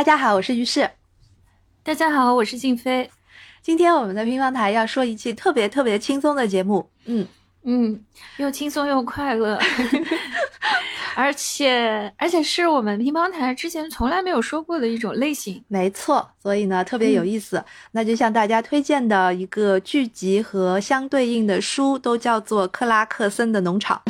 大家好，我是于适。大家好，我是静飞。今天我们的乒乓台要说一期特别特别轻松的节目，嗯嗯，又轻松又快乐，而且而且是我们乒乓台之前从来没有说过的一种类型。没错，所以呢特别有意思。那就向大家推荐的一个剧集和相对应的书，都叫做《克拉克森的农场》。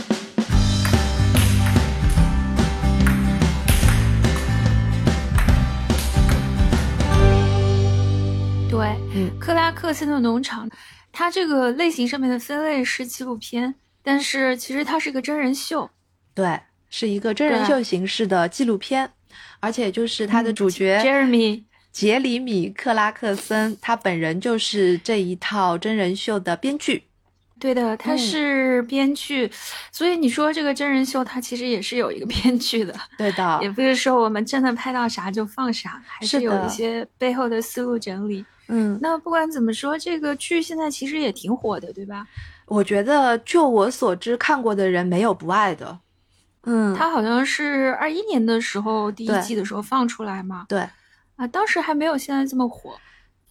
嗯，克拉克森的农场，它这个类型上面的分类是纪录片，但是其实它是个真人秀。对，是一个真人秀形式的纪录片，而且就是它的主角 Jeremy 杰里米·克拉克森，他本人就是这一套真人秀的编剧。对的，他是编剧，所以你说这个真人秀，它其实也是有一个 编剧的。对的，也不是说我们真的拍到啥就放啥，还是有一些背后的思路整理。嗯，那不管怎么说，这个剧现在其实也挺火的，对吧？我觉得，就我所知，看过的人没有不爱的。嗯，它好像是二一年的时候第一季的时候放出来嘛。对，啊，当时还没有现在这么火。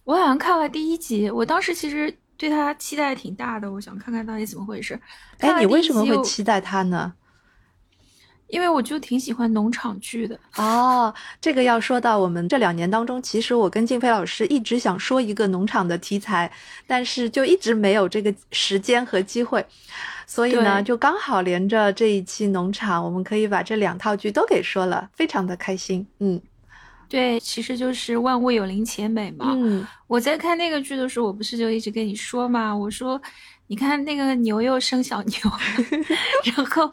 我好像看了第一集，我当时其实对他期待挺大的，我想看看到底怎么回事。哎，你为什么会期待他呢？因为我就挺喜欢农场剧的哦。这个要说到我们这两年当中，其实我跟静飞老师一直想说一个农场的题材，但是就一直没有这个时间和机会，所以呢，就刚好连着这一期农场，我们可以把这两套剧都给说了，非常的开心。嗯，对，其实就是万物有灵且美嘛。嗯，我在看那个剧的时候，我不是就一直跟你说嘛，我说。你看那个牛又生小牛，然后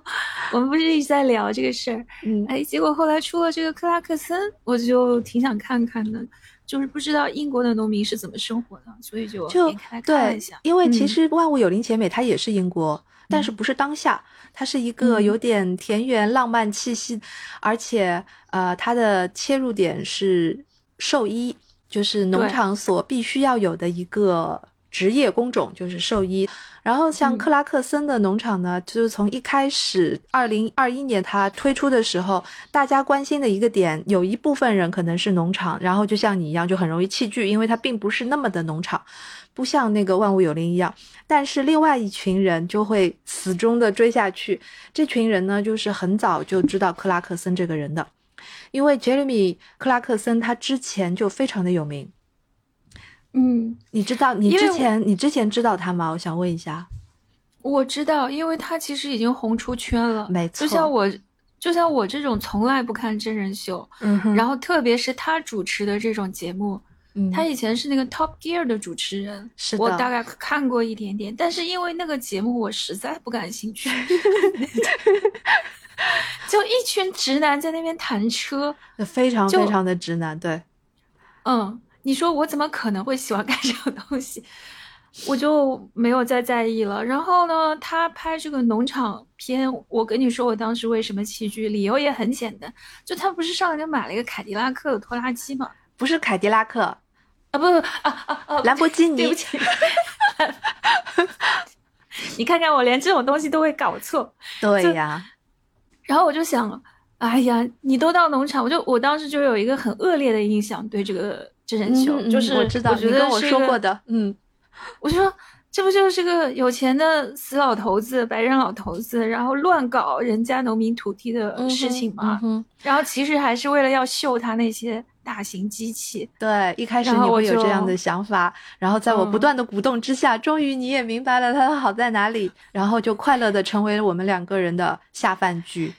我们不是一直在聊这个事儿，嗯，哎，结果后来出了这个克拉克森，我就挺想看看的，就是不知道英国的农民是怎么生活的，所以就就对，因为其实万物有灵且美它也是英国，但是不是当下，它是一个有点田园浪漫气息，而且呃，它的切入点是兽医，就是农场所必须要有的一个。职业工种就是兽医，然后像克拉克森的农场呢，就是从一开始，二零二一年它推出的时候，大家关心的一个点，有一部分人可能是农场，然后就像你一样，就很容易弃剧，因为它并不是那么的农场，不像那个万物有灵一样。但是另外一群人就会死忠的追下去，这群人呢，就是很早就知道克拉克森这个人的，因为杰里米·克拉克森他之前就非常的有名。嗯，你知道你之前你之前知道他吗？我想问一下。我知道，因为他其实已经红出圈了。没错，就像我，就像我这种从来不看真人秀，嗯，然后特别是他主持的这种节目，嗯，他以前是那个 Top Gear 的主持人，是的，我大概看过一点点，但是因为那个节目我实在不感兴趣，就一群直男在那边谈车，非常非常的直男，对，嗯。你说我怎么可能会喜欢 看这种东西？我就没有再在意了。然后呢，他拍这个农场片，我跟你说，我当时为什么弃剧，理由也很简单，就他不是上来就买了一个凯迪拉克的拖拉机吗？不是凯迪拉克啊，不不啊啊啊，兰博基尼。对不起，你看看我连这种东西都会搞错。对呀。然后我就想，哎呀，你都到农场，我就我当时就有一个很恶劣的印象，对这个。真人秀就是我知道，你跟我说过的，嗯，我说这不就是个有钱的死老头子、白人老头子，然后乱搞人家农民土地的事情吗？然后其实还是为了要秀他那些大型机器。对，一开始你会有这样的想法，然后在我不断的鼓动之下，终于你也明白了他的好在哪里，然后就快乐的成为了我们两个人的下饭剧。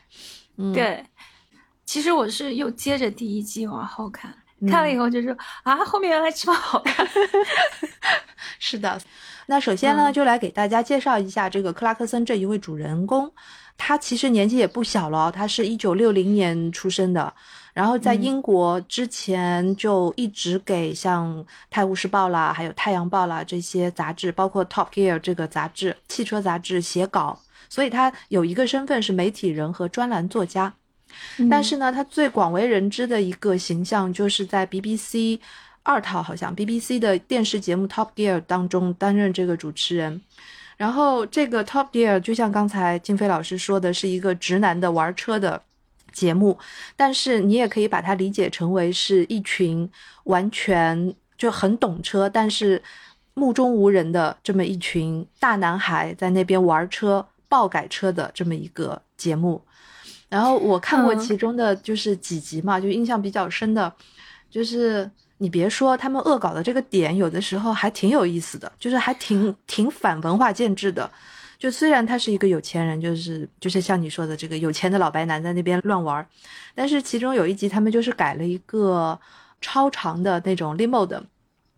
嗯，对，其实我是又接着第一季往后看。看了以后就说啊，后面原来这么好看。是的，那首先呢，就来给大家介绍一下这个克拉克森这一位主人公。他其实年纪也不小了，他是一九六零年出生的，然后在英国之前就一直给像《泰晤士报》啦，还有《太阳报》啦这些杂志，包括《Top Gear》这个杂志，汽车杂志写稿，所以他有一个身份是媒体人和专栏作家。但是呢，他最广为人知的一个形象，就是在 BBC 二套，好像 BBC 的电视节目《Top Gear》当中担任这个主持人。然后这个《Top Gear》就像刚才金飞老师说的，是一个直男的玩车的节目，但是你也可以把它理解成为是一群完全就很懂车，但是目中无人的这么一群大男孩在那边玩车、爆改车的这么一个节目。然后我看过其中的就是几集嘛，就印象比较深的，就是你别说他们恶搞的这个点，有的时候还挺有意思的，就是还挺挺反文化建制的。就虽然他是一个有钱人，就是就是像你说的这个有钱的老白男在那边乱玩，但是其中有一集他们就是改了一个超长的那种 limo 的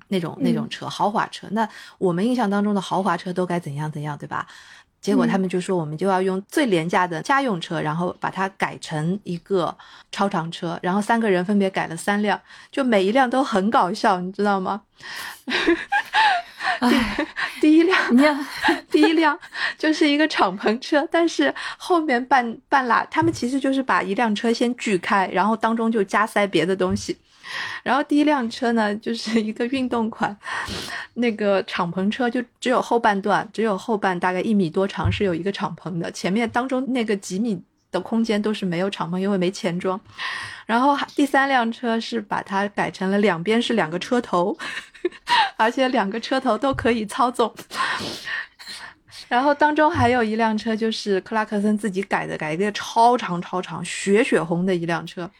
那种那种车，豪华车。那我们印象当中的豪华车都该怎样怎样，对吧？结果他们就说我们就要用最廉价的家用车，然后把它改成一个超长车，然后三个人分别改了三辆，就每一辆都很搞笑，你知道吗？第一辆，第一辆就是一个敞篷车，但是后面半半拉，他们其实就是把一辆车先锯开，然后当中就加塞别的东西。然后第一辆车呢，就是 一个运动款，那个敞篷车就只有后半段，只有后半大概一米多长是有一个敞篷的，前面当中那个几米的空间都是没有敞篷，因为没钱装。然后第三辆车是把它改成了两边是两个车头。而且两个车头都可以操纵，然后当中还有一辆车，就是克拉克森自己改的，改一个超长超长血血红的一辆车。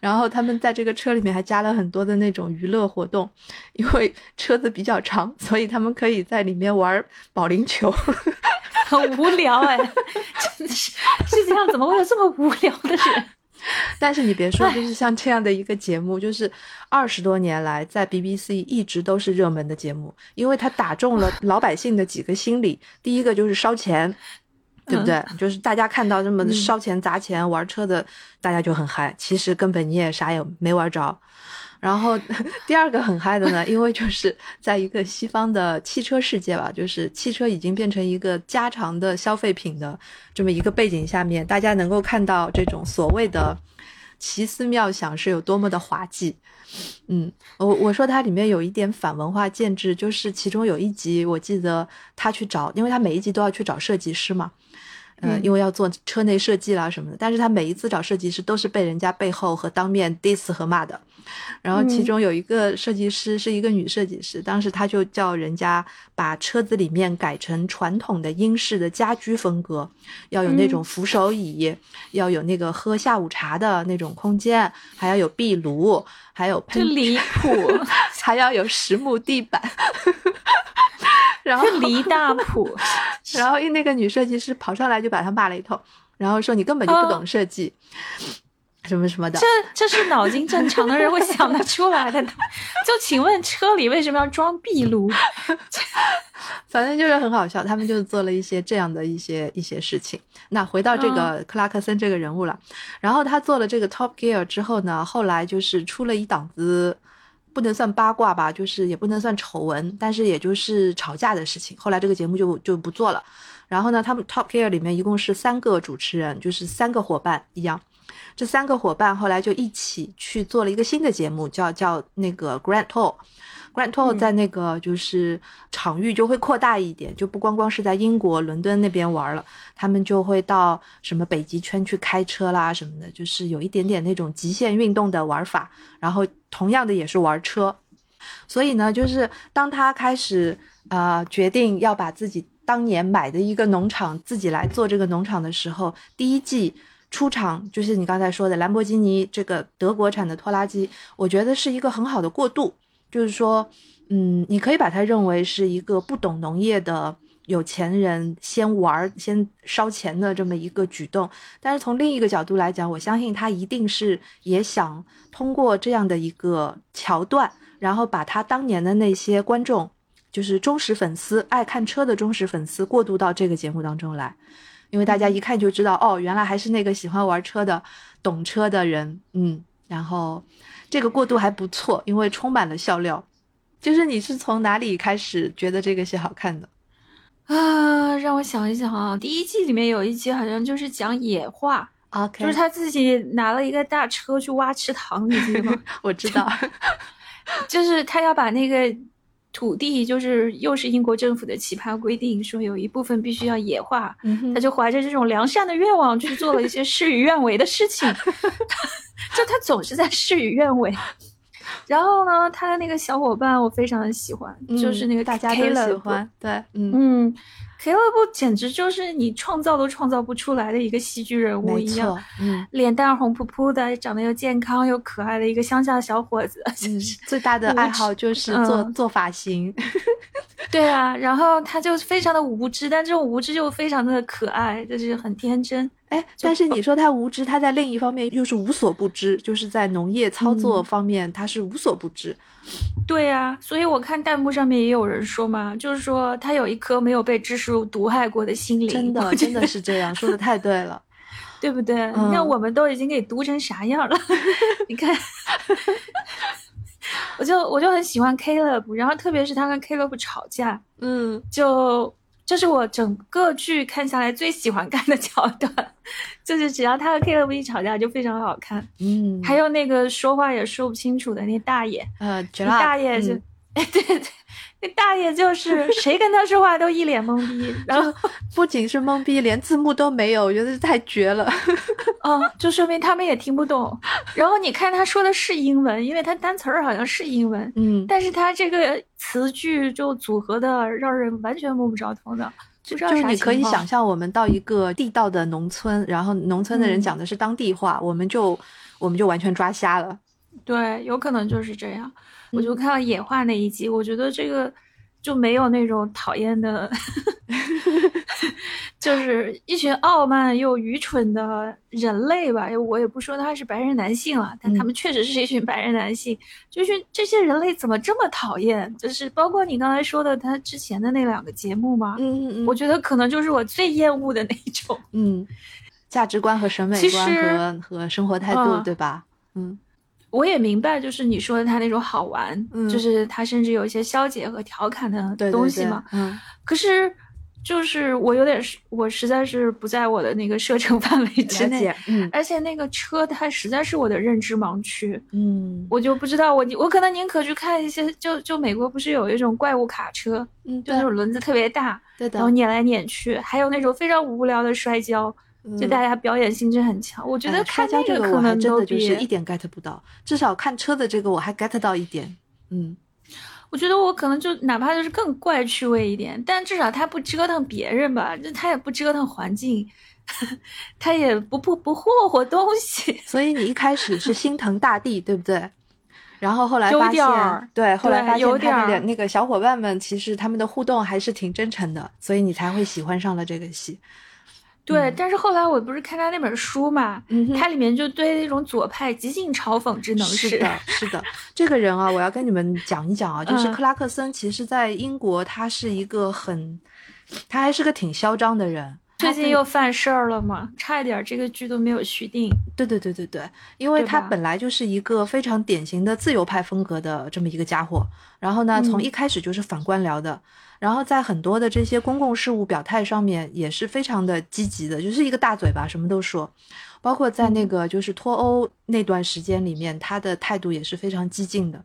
然后他们在这个车里面还加了很多的那种娱乐活动，因为车子比较长，所以他们可以在里面玩保龄球。很无聊哎，真的是世界上怎么会有这么无聊的人？但是你别说，就是像这样的一个节目，就是二十多年来在 BBC 一直都是热门的节目，因为它打中了老百姓的几个心理。第一个就是烧钱，对不对？就是大家看到这么烧钱砸钱玩车的，大家就很嗨。其实根本你也啥也没玩着。然后 第二个很嗨的呢，因为就是在一个西方的汽车世界吧，就是汽车已经变成一个家常的消费品的这么一个背景下面，大家能够看到这种所谓的奇思妙想是有多么的滑稽。嗯，我我说它里面有一点反文化建制，就是其中有一集我记得他去找，因为他每一集都要去找设计师嘛。嗯，因为要做车内设计啦什么的，但是他每一次找设计师都是被人家背后和当面 diss 和骂的。然后其中有一个设计师是一个女设计师，当时他就叫人家把车子里面改成传统的英式的家居风格，要有那种扶手椅，要有那个喝下午茶的那种空间，还要有壁炉，还有喷离谱，还要有实木地板。然后离大谱，然后那个女设计师跑上来就把他骂了一通，然后说你根本就不懂设计，什么什么的。这这是脑筋正常的人会想得 出来的。就请问车里为什么要装壁炉？反正就是很好笑，他们就做了一些这样的一些一些事情。那回到这个克拉克森这个人物了，然后他做了这个 Top Gear 之后呢，后来就是出了一档子。不能算八卦吧，就是也不能算丑闻，但是也就是吵架的事情。后来这个节目就就不做了。然后呢，他们 Top Gear 里面一共是三个主持人，就是三个伙伴一样。这三个伙伴后来就一起去做了一个新的节目，叫叫那个 Grand Tour。Grand Tour 在那个就是场域就会扩大一点，就不光光是在英国伦敦那边玩了，他们就会到什么北极圈去开车啦什么的，就是有一点点那种极限运动的玩法。然后同样的也是玩车，所以呢，就是当他开始呃决定要把自己当年买的一个农场自己来做这个农场的时候，第一季出场就是你刚才说的兰博基尼这个德国产的拖拉机，我觉得是一个很好的过渡。就是说，嗯，你可以把它认为是一个不懂农业的有钱人先玩、先烧钱的这么一个举动。但是从另一个角度来讲，我相信他一定是也想通过这样的一个桥段，然后把他当年的那些观众，就是忠实粉丝、爱看车的忠实粉丝，过渡到这个节目当中来。因为大家一看就知道，哦，原来还是那个喜欢玩车的、懂车的人，嗯，然后。这个过渡还不错，因为充满了笑料。就是你是从哪里开始觉得这个戏好看的啊？让我想一想啊，第一季里面有一集好像就是讲野化，OK，就是他自己拿了一个大车去挖池塘，你记得吗？我知道，就是他要把那个土地就是又是英国政府的奇葩规定，说有一部分必须要野化，嗯他就怀着这种良善的愿望去做了一些事与愿违的事情，就他总是在事与愿违。然后呢，他的那个小伙伴我非常的喜欢，就是那个嗯大家都喜欢，对，嗯，嗯，Caleb 简直就是你创造都创造不出来的一个戏剧人物一样，，嗯脸蛋红扑扑的，长得又健康又可爱的一个乡下小伙子。嗯，最大的爱好就是做嗯做发型，对啊，然后他就非常的无知，但这种无知又非常的可爱，就是很天真。哎，但是你说他无知，他在另一方面又是无所不知，就是在农业操作嗯方面他是无所不知。对啊，所以我看弹幕上面也有人说嘛，就是说他有一颗没有被知识毒害过的心灵，真的，真的是这样，说的太对了。对不对？嗯你看我们都已经给毒成啥样了，你看，我就我就很喜欢 Caleb，然后特别是他跟 Caleb 吵架，嗯，就这是我整个剧看下来最喜欢看的桥段，就是只要他和 Caleb 一吵架就非常好看。嗯，还有那个说话也说不清楚的那大爷，呃，大爷就，嗯哎、对对，那大爷就是谁跟他说话都一脸懵逼，然后不仅是懵逼，连字幕都没有，我觉得太绝了。嗯，就说明他们也听不懂。然后你看他说的是英文，因为他单词儿好像是英文，嗯，但是他这个词句就组合的让人完全摸不着头脑，就是你可以想象，我们到一个地道的农村，然后农村的人嗯讲的是当地话，我们就我们就完全抓瞎了。对，有可能就是这样。我嗯就看到野化那一集，我觉得这个就没有那种讨厌的，就是一群傲慢又愚蠢的人类吧。我也不说他是白人男性了，但他嗯们确实是一群白人男性。就是这些人类怎么这么讨厌？就是包括你刚才说的他之前的那两个节目嘛，嗯嗯嗯，我觉得可能就是我最厌恶的那种。嗯，价值观和审美其观和和生活态度，嗯对吧？嗯我也明白，就是你说的他那种好玩，嗯。就是他甚至有一些消解和调侃的对对对东西嘛。嗯。可是，就是我有点是，我实在是不在我的那个射程 范围之内了解，，嗯。而且那个车它实在是我的认知盲区，嗯。我就不知道我我可能宁可去看一些，就就美国不是有一种怪物卡车，嗯，就那种轮子特别大，对的然后，碾来碾去，还有那种非常无聊的摔跤，就大家表演性质很强。我觉得看那个可能真的就是一点 get 不到，至少看车的这个我还 get 到一点。嗯我觉得我可能就哪怕就是更怪趣味一点，但至少他不折腾别人吧，就他也不折腾环境，他也不不不霍霍东西。所以你一开始是心疼大地，对不对？然后后来发现，对，后来发现他有点儿们的那个小伙伴们其实他们的互动还是挺真诚的，所以你才会喜欢上了这个戏。对，但是后来我不是看他那本书嘛，嗯它里面就对那种左派极尽嘲讽之能事。是的，是的，这个人啊，我要跟你们讲一讲啊，就是嗯克拉克森，其实在英国他是一个很，他还是个挺嚣张的人。最近又犯事儿了嘛，差一点这个剧都没有续订。对对对对对，因为他本来就是一个非常典型的自由派风格的这么一个家伙，然后呢，从嗯一开始就是反官僚的，然后在很多的这些公共事务表态上面也是非常的积极的，就是一个大嘴巴，什么都说。包括在那嗯个就是脱欧那段时间里面，他的态度也是非常激进的。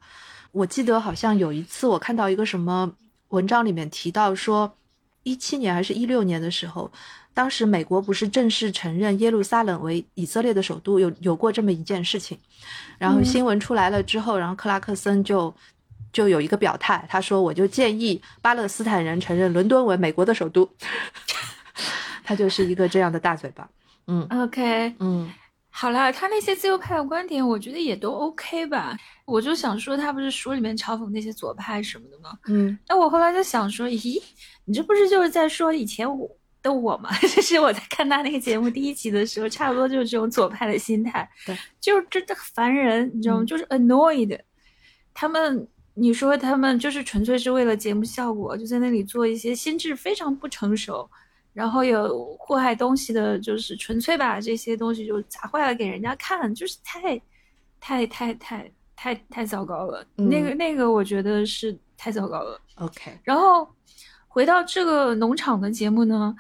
我记得好像有一次我看到一个什么文章里面提到说，一七年还是一六年的时候，当时美国不是正式承认耶路撒冷为以色列的首都，有有过这么一件事情。然后嗯新闻出来了之后，然后克拉克森就就有一个表态，他说我就建议巴勒斯坦人承认伦敦为美国的首都。他就是一个这样的大嘴巴。嗯 OK，嗯好啦，他那些自由派的观点，我觉得也都 OK 吧。我就想说，他不是书里面嘲讽那些左派什么的吗？嗯那我后来就想说，咦，你这不是就是在说以前我的我吗？就是我在看他那个节目第一集的时候，差不多就是这种左派的心态，对，就是真的烦人，你知道吗？嗯就是 annoyed。他们，你说他们就是纯粹是为了节目效果，就在那里做一些心智非常不成熟，然后有祸害东西的，就是纯粹把这些东西就砸坏了给人家看，就是太，太太太太太糟糕了。嗯那个那个，我觉得是太糟糕了。，OK，然后回到这个农场的节目呢，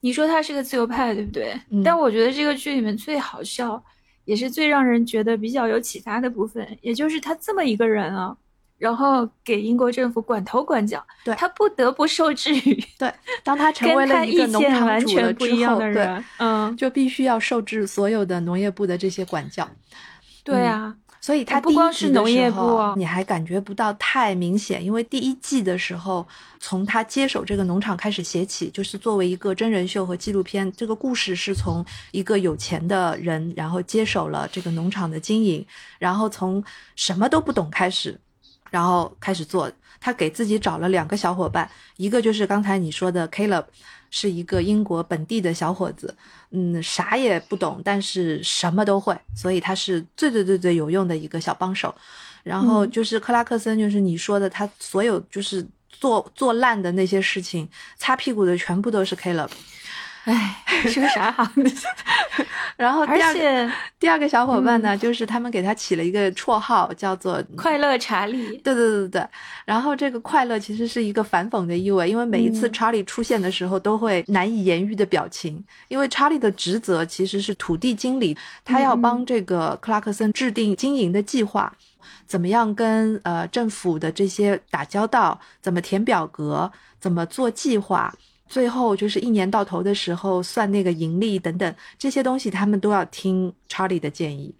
你说他是个自由派，对不对？嗯但我觉得这个剧里面最好笑，也是最让人觉得比较有启发的部分，也就是他这么一个人啊，然后给英国政府管头管脚，对他不得不受制于对，当他成为了一个农场主了全不之后，一样的对，人，嗯，就必须要受制所有的农业部的这些管教。对啊，所以他不光是农业部哦你还感觉不到太明显，因为第一季的时候，从他接手这个农场开始写起，就是作为一个真人秀和纪录片，这个故事是从一个有钱的人，然后接手了这个农场的经营，然后从什么都不懂开始，然后开始做。他给自己找了两个小伙伴，一个就是刚才你说的 Caleb，是一个英国本地的小伙子，嗯，啥也不懂，但是什么都会，所以他是最最最最有用的一个小帮手。然后嗯就是克拉克森，就是你说的，他所有就是做做烂的那些事情，擦屁股的全部都是 Caleb。哎，是个啥行的？然后而第二第二个小伙伴呢，就是他们给他起了一个绰号，叫做快乐查理，对对对对对，然后这个快乐其实是一个反讽的意味，因为每一次嗯查理出现的时候都会难以言喻的表情，因为查理的职责其实是土地经理，他要帮这个克拉克森制定经营的计划，怎么样跟呃政府的这些打交道，怎么填表格，怎么做计划。最后就是一年到头的时候算那个盈利等等这些东西，他们都要听查理的建议。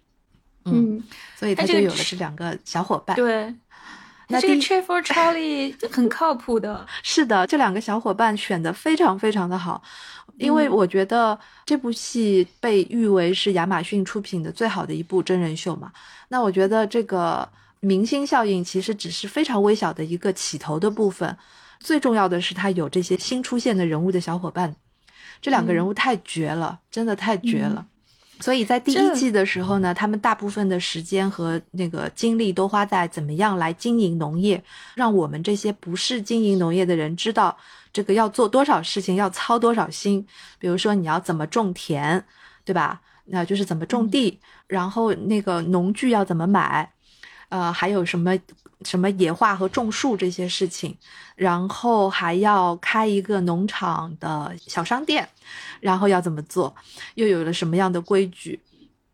嗯，嗯，所以他就有了这两个小伙伴。对。那这个那第一 Trevor Charlie 很靠谱的，是的，这两个小伙伴选的非常非常的好，因为嗯我觉得这部戏被誉为是亚马逊出品的最好的一部真人秀嘛。那我觉得这个明星效应其实只是非常微小的一个起头的部分，最重要的是他有这些新出现的人物的小伙伴，这两个人物太绝了，真的太绝了。所以在第一季的时候呢，他们大部分的时间和那个精力都花在怎么样来经营农业，让我们这些不是经营农业的人知道这个要做多少事情，要操多少心。比如说你要怎么种田，对吧？那就是怎么种地，然后那个农具要怎么买，呃，还有什么什么野化和种树这些事情，然后还要开一个农场的小商店，然后要怎么做，又有了什么样的规矩。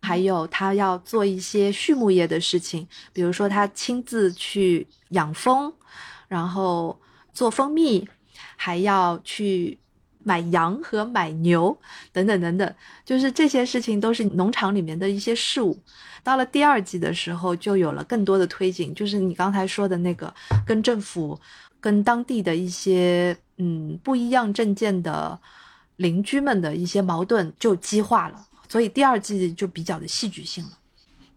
还有他要做一些畜牧业的事情，比如说他亲自去养蜂，然后做蜂蜜，还要去买羊和买牛等等等等，就是这些事情都是农场里面的一些事物。到了第二季的时候，就有了更多的推进，就是你刚才说的那个跟政府、跟当地的一些嗯不一样证件的邻居们的一些矛盾就激化了，所以第二季就比较的戏剧性了。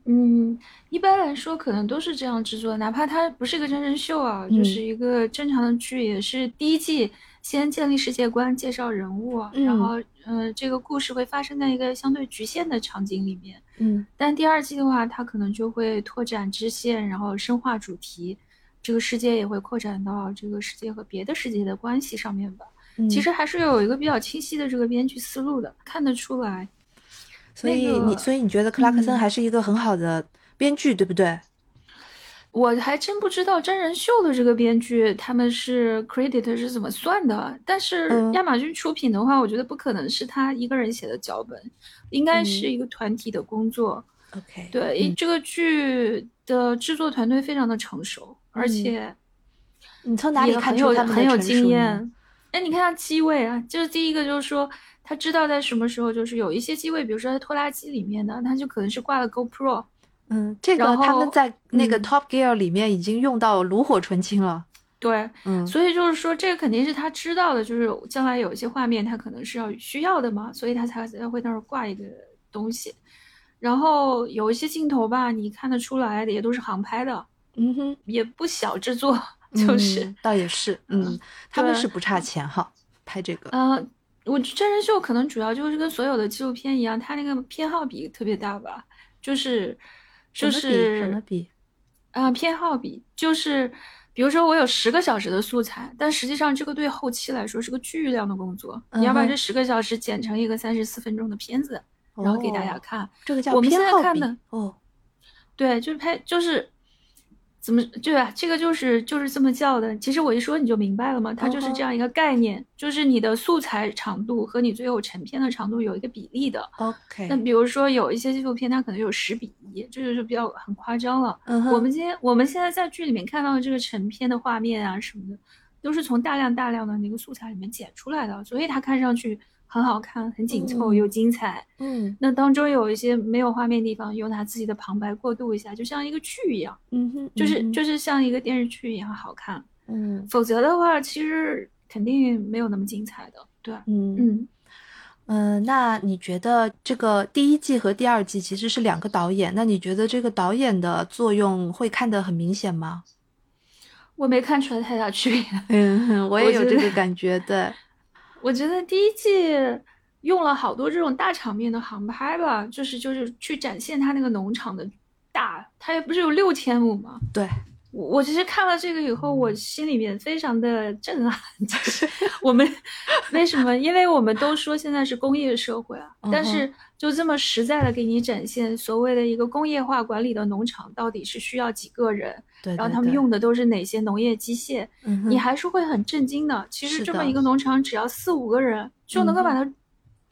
嗯，一般来说可能都是这样制作，哪怕它不是一个真人秀啊，嗯就是一个正常的剧，也是第一季先建立世界观，介绍人物啊，然嗯后呃，这个故事会发生在一个相对局限的场景里面。嗯但第二季的话，它可能就会拓展支线，然后深化主题，这个世界也会扩展到这个世界和别的世界的关系上面吧。嗯，其实还是有一个比较清晰的这个编剧思路的，看得出来。所以那个你所以你觉得克拉克森嗯还是一个很好的编剧，对不对？我还真不知道真人秀的这个编剧他们是 credit 是怎么算的，但是嗯亚马逊出品的话，我觉得不可能是他一个人写的脚本，应该是嗯一个团体的工作。OK，对，嗯这个剧的制作团队非常的成熟，而嗯且你从哪里看出他很有经验。哎，你看他机位啊，就是第一个就是说他知道在什么时候，就是有一些机位，比如说在拖拉机里面的，他就可能是挂了 GoPro。嗯，这个他们在那个嗯 Top Gear 里面已经用到炉火纯青了。对，嗯，所以就是说，这个肯定是他知道的，就是将来有一些画面他可能是要需要的嘛，所以他才才会那儿挂一个东西。然后有一些镜头吧，你看得出来的也都是航拍的，嗯哼，也不小制作，就是嗯倒也是，嗯，他们是不差钱哈，拍这个。呃，我真人秀可能主要就是跟所有的纪录片一样，它那个偏好比特别大吧，就是就是什么是比？啊、偏好比就是。比如说，我有十个小时的素材，但实际上这个对后期来说是个巨量的工作。你要把这十个小时剪成一个三十四分钟的片子，然后给大家哦看。这个叫我们现在看的哦，对，就是拍，就是怎么对啊？这个就是就是这么叫的。其实我一说你就明白了嘛，它就是这样一个概念，就是你的素材长度和你最后成片的长度有一个比例的。OK，那比如说有一些纪录片，它可能有十比一，这就是比较很夸张了。我们今天我们现在在剧里面看到的这个成片的画面啊什么的，都是从大量大量的那个素材里面剪出来的，所以它看上去很好看、很紧凑嗯又精彩。嗯那当中有一些没有画面地方，用他自己的旁白过渡一下，就像一个剧一样，嗯哼，就是就是像一个电视剧一样好看。嗯否则的话，其实肯定没有那么精彩的。对，嗯嗯，嗯，那你觉得这个第一季和第二季其实是两个导演？那你觉得这个导演的作用会看得很明显吗？我没看出来太大区别。嗯，我也有这个感觉，对，我觉得第一季用了好多这种大场面的航拍吧，就是就是去展现他那个农场的大，它也不是有六千亩吗？对，我我其实看了这个以后，我心里面非常的震撼，就是 我们为什么？因为我们都说现在是工业社会啊，但嗯是就这么实在的给你展现所谓的一个工业化管理的农场到底是需要几个人，对，然后他们用的都是哪些农业机械，嗯你还是会很震惊的。其实这么一个农场，只要四五个人就能够把它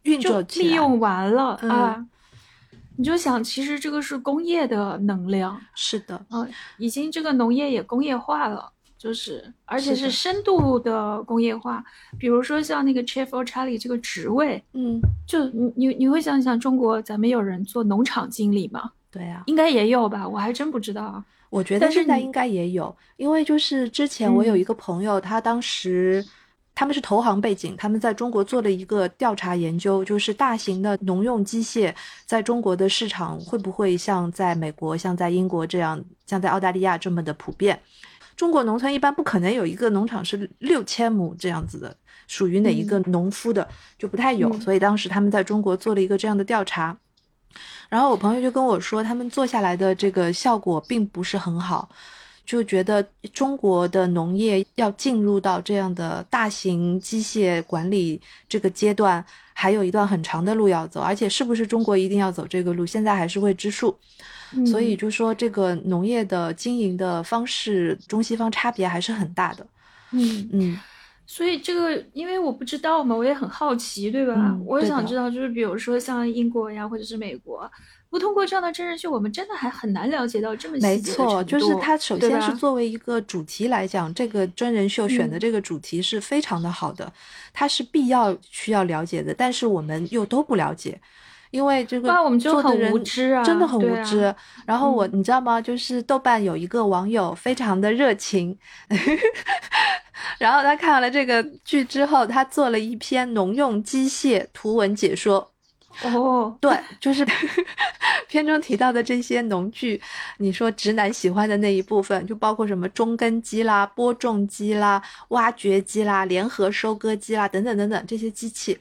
运就作利用完了、嗯啊。你就想，其实这个是工业的能量是的，啊，已经这个农业也工业化了，就是而且是深度的工业化。比如说像那个 Chef or Charlie 这个职位，嗯，就你你你会想想，中国咱们有人做农场经理吗？对啊，应该也有吧，我还真不知道啊。我觉得现在应该也有，因为就是之前我有嗯一个朋友，他当时他们是投行背景，他们在中国做了一个调查研究，就是大型的农用机械在中国的市场会不会像在美国、像在英国这样，像在澳大利亚这么的普遍。中国农村一般不可能有一个农场是六千亩这样子的，属于哪一个农夫的、就不太有，嗯。所以当时他们在中国做了一个这样的调查。然后我朋友就跟我说，他们做下来的这个效果并不是很好，就觉得中国的农业要进入到这样的大型机械管理这个阶段，还有一段很长的路要走，而且是不是中国一定要走这个路，现在还是未知数。所以嗯就说这个农业的经营的方式，中西方差别还是很大的。嗯，嗯所以这个，因为我不知道嘛，我也很好奇，对吧？嗯我也想知道，就是比如说像英国呀，或者是美国，不通过这样的真人秀，我们真的还很难了解到这么细没错，就是度它首先是作为一个主题来讲，这个真人秀选的嗯这个主题是非常的好的，它是必要需要了解的，但是我们又都不了解。因为这个我们就很做的人无知啊真的很无知。然后我，嗯你知道吗？就是豆瓣有一个网友非常的热情，然后他看完了这个剧之后，他做了一篇农用机械图文解说。哦，对，就是 片中提到的这些农具，你说直男喜欢的那一部分，就包括什么中耕机啦、播种机啦、挖掘机啦、联合收割机啦等等等等这些机器。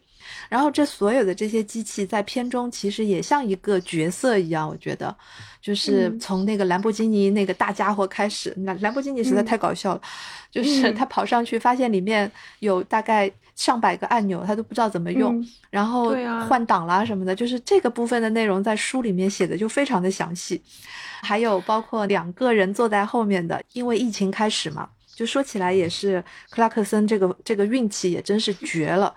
然后这所有的这些机器在片中其实也像一个角色一样，我觉得，就是嗯。从那个兰博基尼那个大家伙开始，兰兰博基尼实在嗯。太搞笑了，就是嗯。他跑上去发现里面有大概上百个按钮，他都不知道怎么用，嗯然后换挡啦什么的，就是这个部分的内容在书里面写的就非常的详细，还有包括两个人坐在后面的，因为疫情开始嘛，就说起来也是克拉克森这个这个运气也真是绝了。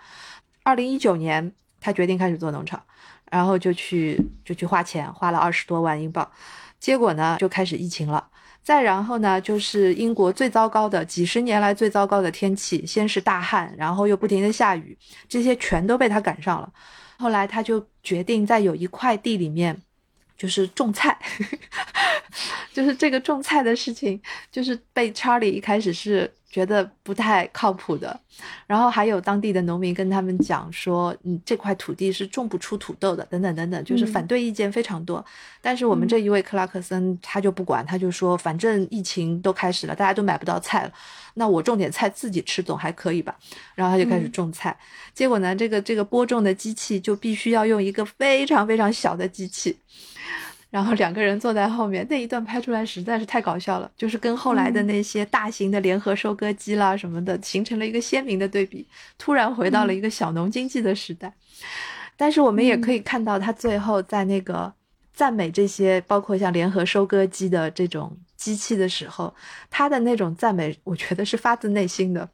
二零一九年，他决定开始做农场，然后就去就去花钱，花了二十多万英镑，结果呢就开始疫情了。再然后呢，就是英国最糟糕的几十年来最糟糕的天气，先是大旱，然后又不停的下雨，这些全都被他赶上了。后来他就决定在有一块地里面，就是种菜，就是这个种菜的事情，就是被查理一开始是觉得不太靠谱的，然后还有当地的农民跟他们讲说，嗯，这块土地是种不出土豆的，等等等等，就是嗯反对意见非常多。但是我们嗯这一位克拉克森他就不管，他就说，反正疫情都开始了，大家都买不到菜了，那我种点菜自己吃总还可以吧？然后他就开始嗯种菜，结果呢，这个这个播种的机器就必须要用一个非常非常小的机器。然后两个人坐在后面，那一段拍出来实在是太搞笑了，就是跟后来的嗯那些大型的联合收割机啦什么的，形成了一个鲜明的对比。突然回到了一个小农经济的时代，但是我们也可以看到，他最后在那个赞美这些，包括像联合收割机的这种机器的时候，他的那种赞美，我觉得是发自内心的。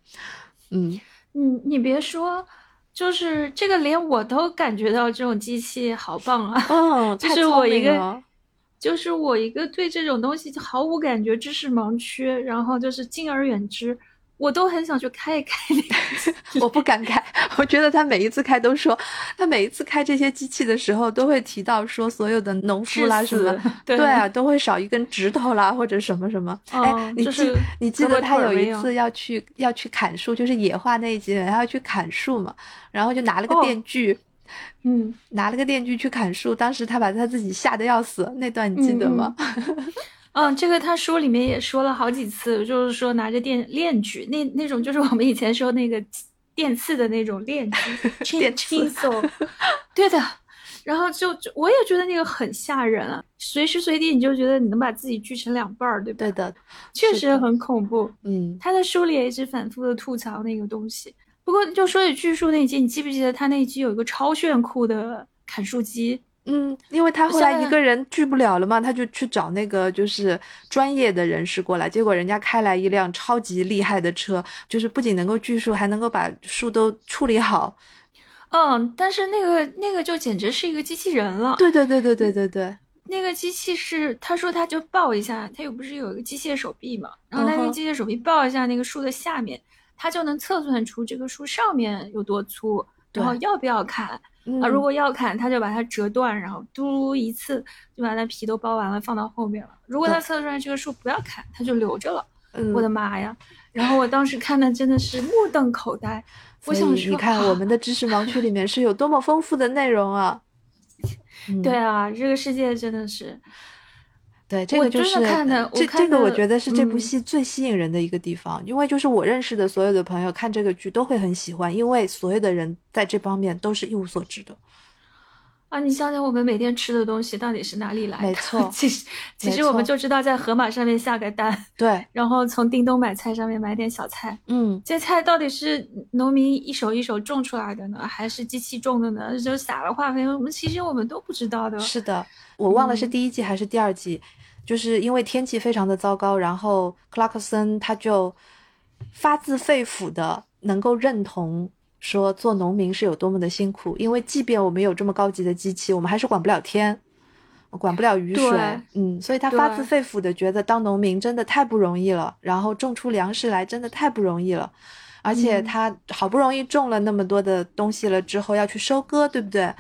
嗯，你你别说，就是这个连我都感觉到这种机器好棒啊！嗯，就是我一个，就是我一个对这种东西毫无感觉、知识盲区，然后就是敬而远之。我都很想去开一开那个，我不敢开。我觉得他每一次开都说，他每一次开这些机器的时候都会提到说所有的农夫啦什么，对啊，都会少一根指头啦或者什么什么。哎，你记你记得他有一次要去要去砍树，就是野化那一集，他要去砍树嘛，然后就拿了个电锯，嗯，拿了个电锯去砍树，当时他把他自己吓得要死，那段你记得吗？嗯，这个他书里面也说了好几次，就是说拿着电链锯，那那种就是我们以前说那个电刺的那种链锯，电刺，对的。然后就我也觉得那个很吓人啊，随时随地你就觉得你能把自己锯成两半儿，对吧？对的，确实很恐怖。嗯，他在书里也一直反复的吐槽那个东西。不过就说起锯树那集，你记不记得他那集有一个超炫酷的砍树机？嗯，因为他后来一个人锯不了了嘛，他就去找那个就是专业的人士过来，结果人家开来一辆超级厉害的车，就是不仅能够锯树，还能够把树都处理好。嗯，但是那个那个就简直是一个机器人了。对对对对对对对，那个机器是他说他就抱一下，他又不是有一个机械手臂嘛，然后他那个机械手臂抱一下那个树的下面，他就能测算出这个树上面有多粗，然后要不要砍。啊，如果要砍，他就把它折断，然后嘟一次就把那皮都剥完了，放到后面了。如果他测出来这个树不要砍，他就留着了。我的妈呀！然后我当时看的真的是目瞪口呆。我想说，你看我们的知识盲区里面是有多么丰富的内容啊！对啊，这个世界真的是。对，这个就是这这个，我觉得是这部戏最吸引人的一个地方，因为就是我认识的所有的朋友看这个剧都会很喜欢，因为所有的人在这方面都是一无所知的。啊，你想想我们每天吃的东西到底是哪里来的？没错，其实其实我们就知道在盒马上面下个单，对，然后从叮咚买菜上面买点小菜，嗯，这菜到底是农民一手一手种出来的呢，还是机器种的呢？就撒了化肥，我们其实我们都不知道的。是的，我忘了是第一季还是第二季。就是因为天气非常的糟糕，然后克拉克森他就发自肺腑的能够认同说做农民是有多么的辛苦，因为即便我们有这么高级的机器，我们还是管不了天，管不了雨水，嗯，所以他发自肺腑的觉得当农民真的太不容易了，然后种出粮食来真的太不容易了，而且他好不容易种了那么多的东西了之后要去收割，对不对？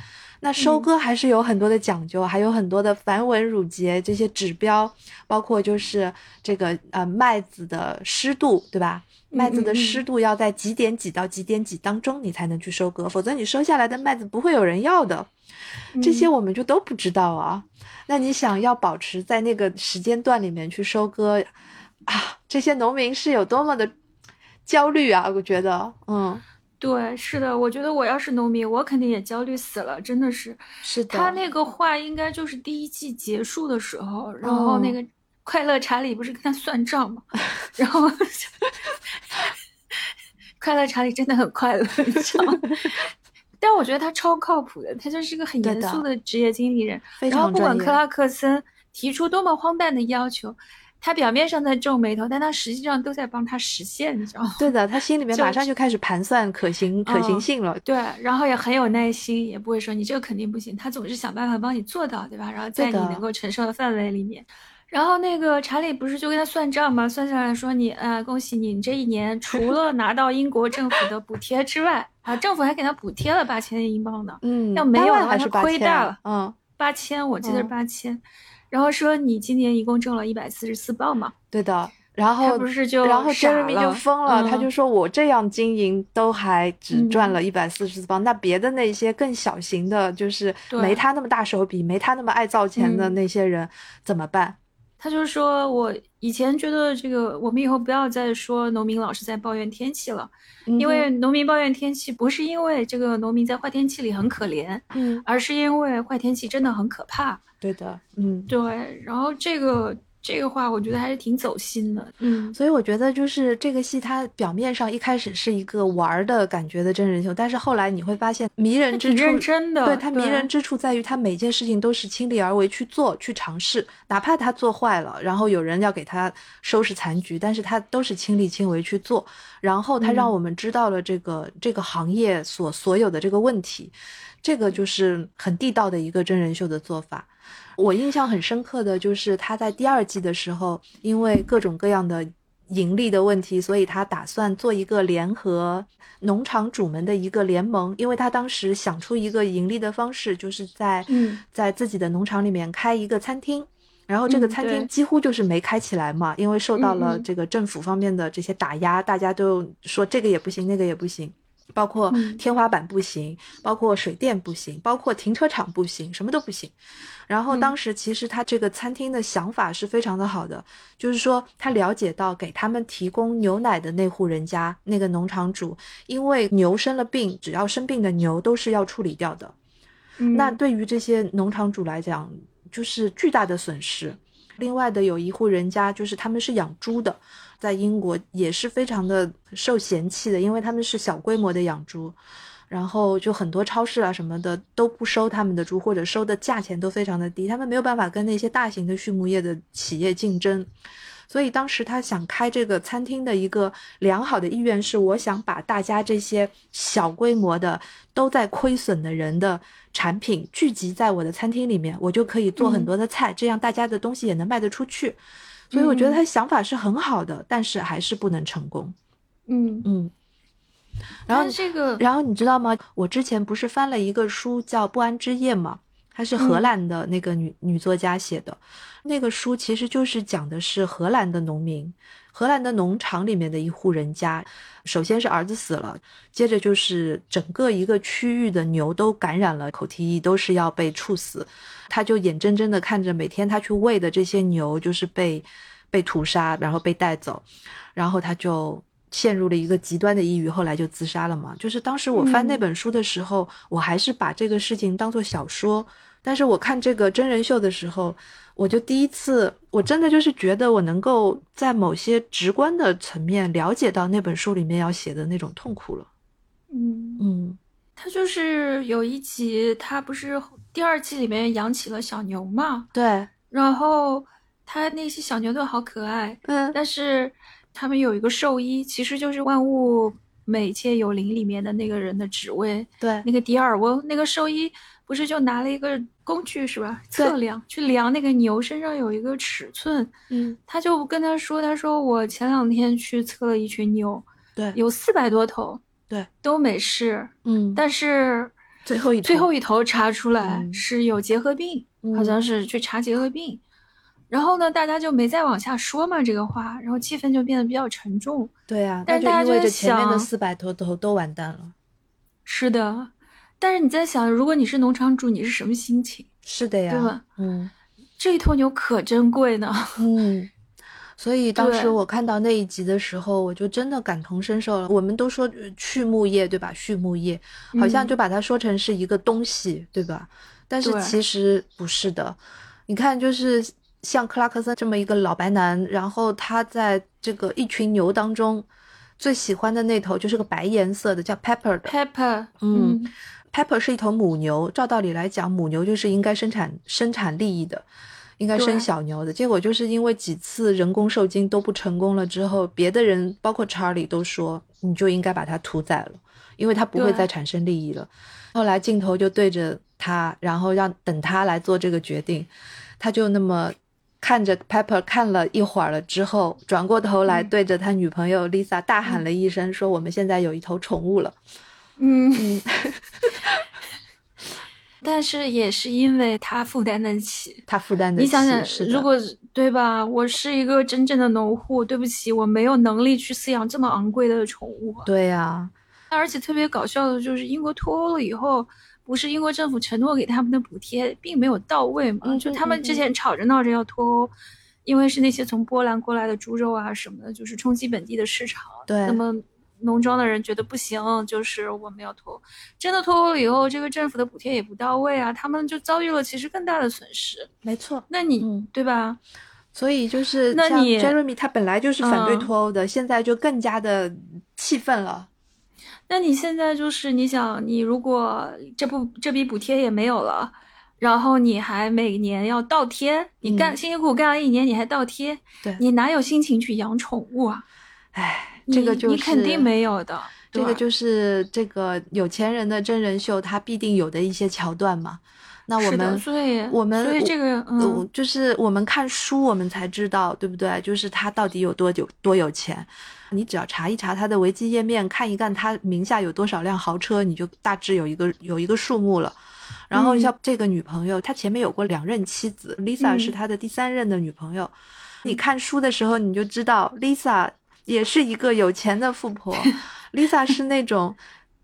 那收割还是有很多的讲究，还有很多的繁文缛节这些指标，包括就是这个呃麦子的湿度，对吧？麦子的湿度要在几点几到几点几当中，你才能去收割，否则你收下来的麦子不会有人要的。这些我们就都不知道啊。那你想要保持在那个时间段里面去收割啊，这些农民是有多么的焦虑啊？我觉得，嗯。对，是的，我觉得我要是农民，我肯定也焦虑死了，真的是。是的。他那个话应该就是第一季结束的时候，然后那个快乐查理不是跟他算账嘛，然后 快乐查理真的很快乐，你知道吗？但我觉得他超靠谱的，他就是个很严肃的职业经理人，然后不管克拉克森提出多么荒诞的要求。他表面上在皱眉头，但他实际上都在帮他实现，你知道吗？对的，他心里面马上就开始盘算可行可行性了。对，然后也很有耐心，也不会说你这个肯定不行，他总是想办法帮你做到，对吧？然后在你能够承受的范围里面。然后那个查理不是就跟他算账吗？算下来说你啊，恭喜你，你这一年除 了拿到英国政府的补贴之外，啊，政府还给他补贴了八千英镑呢。嗯，要没有的话他亏大了。嗯，八千，我记得是八千。然后说你今年一共挣了一百四十四磅嘛？对的。然后不是就然后 Jeremy 就疯了，他就说我这样经营都还只赚了一百四十四磅，那别的那些更小型的，就是没他那么大手笔、没他那么爱造钱的那些人怎么办？他就说我以前觉得这个，我们以后不要再说农民老是在抱怨天气了，因为农民抱怨天气不是因为这个农民在坏天气里很可怜，嗯，而是因为坏天气真的很可怕。对的，嗯，对，然后这个这个话我觉得还是挺走心的。嗯，所以我觉得就是这个戏，它表面上一开始是一个玩儿的感觉的真人秀，但是后来你会发现迷人之处，认真的，对它迷人之处在于它每件事情都是亲力而为去做去尝试，哪怕他做坏了，然后有人要给他收拾残局，但是他都是亲力亲为去做，然后他让我们知道了这个这个行业所所有的这个问题，这个就是很地道的一个真人秀的做法。我印象很深刻的就是他在第二季的时候，因为各种各样的盈利的问题，所以他打算做一个联合农场主们的一个联盟。因为他当时想出一个盈利的方式，就是在在自己的农场里面开一个餐厅，然后这个餐厅几乎就是没开起来嘛，因为受到了这个政府方面的这些打压，大家都说这个也不行，那个也不行。包括天花板不行，包括水电不行，包括停车场不行，什么都不行。然后当时其实他这个餐厅的想法是非常的好的，就是说他了解到给他们提供牛奶的那户人家那个农场主，因为牛生了病，只要生病的牛都是要处理掉的。那对于这些农场主来讲，就是巨大的损失。另外的有一户人家，就是他们是养猪的。在英国也是非常的受嫌弃的，因为他们是小规模的养猪，然后就很多超市啊什么的都不收他们的猪，或者收的价钱都非常的低，他们没有办法跟那些大型的畜牧业的企业竞争。所以当时他想开这个餐厅的一个良好的意愿是，我想把大家这些小规模的都在亏损的人的产品聚集在我的餐厅里面，我就可以做很多的菜，这样大家的东西也能卖得出去。所以我觉得他想法是很好的，但是还是不能成功。嗯嗯。然后这个，然后你知道吗？我之前不是翻了一个书叫《不安之夜》吗？它是荷兰的那个女女作家写的。那个书其实就是讲的是荷兰的农民，荷兰的农场里面的一户人家，首先是儿子死了，接着就是整个一个区域的牛都感染了口蹄疫，都是要被处死。他就眼睁睁的看着每天他去喂的这些牛就是被被屠杀，然后被带走，然后他就陷入了一个极端的抑郁，后来就自杀了嘛。就是当时我翻那本书的时候，我还是把这个事情当做小说，但是我看这个真人秀的时候，我就第一次，我真的就是觉得我能够在某些直观的层面了解到那本书里面要写的那种痛苦了。嗯嗯。他就是有一集，他不是第二季里面养起了小牛嘛？对。然后他那些小牛都好可爱，嗯。但是他们有一个兽医，其实就是《万物美界有灵》里面的那个人的职位。对。那个迪尔翁，那个兽医不是就拿了一个工具是吧？测量去量那个牛身上有一个尺寸。嗯。他就跟他说：“他说我前两天去测了一群牛，对，有四百多头。”对，都没事，嗯，但是最后一最后一头查出来是有结核病，好像是去查结核病，然后呢，大家就没再往下说嘛这个话，然后气氛就变得比较沉重。对呀，但是大家就在前面的四百头头都完蛋了。是的，但是你在想，如果你是农场主，你是什么心情？是的呀，对吧？嗯，这一头牛可珍贵呢。嗯。所以当时我看到那一集的时候，我就真的感同身受了。我们都说畜牧业，对吧？畜牧业好像就把它说成是一个东西，对吧？但是其实不是的。你看，就是像克拉克森这么一个老白男，然后他在这个一群牛当中，最喜欢的那头就是个白颜色的，叫 Pepper 的。Pepper，嗯，Pepper 是一头母牛。照道理来讲，母牛就是应该生产生产利益的。应该生小牛的结果，就是因为几次人工受精都不成功了之后，别的人包括查理都说，你就应该把它屠宰了，因为它不会再产生利益了。后来镜头就对着他，然后让等他来做这个决定，他就那么看着 Pepper 看了一会儿了之后，转过头来对着他女朋友 Lisa 大喊了一声，说：“我们现在有一头宠物了。”嗯嗯。但是也是因为他负担得起，他负担得起。你想想，如果对吧？我是一个真正的农户，对不起，我没有能力去饲养这么昂贵的宠物。对呀，而且特别搞笑的就是，英国脱欧了以后，不是英国政府承诺给他们的补贴并没有到位嘛？就他们之前吵着闹着要脱欧，因为是那些从波兰过来的猪肉啊什么的，就是冲击本地的市场。对，那么。农庄的人觉得不行，就是我们要脱，真的脱欧以后，这个政府的补贴也不到位啊，他们就遭遇了其实更大的损失。没错，那你对吧？所以就是那你 Jeremy 他本来就是反对嗯脱欧的，现在就更加的气愤了。那你现在就是你想，你如果这不这笔补贴也没有了，然后你还每年要倒贴，你干嗯辛辛苦苦干了一年，你还倒贴，对你哪有心情去养宠物啊？唉，你这个就是你肯定没有的。这个就是这个有钱人的真人秀，他必定有的一些桥段嘛。那我们所以我们所以这个嗯呃就是我们看书，我们才知道，对不对？就是他到底有多有多有钱。你只要查一查他的维基页面，看一看他名下有多少辆豪车，你就大致有一个有一个数目了。然后嗯像这个女朋友，他前面有过两任妻子，Lisa 嗯是他的第三任的女朋友。你看书的时候，你就知道 Lisa 也是一个有钱的富婆，Lisa 是那种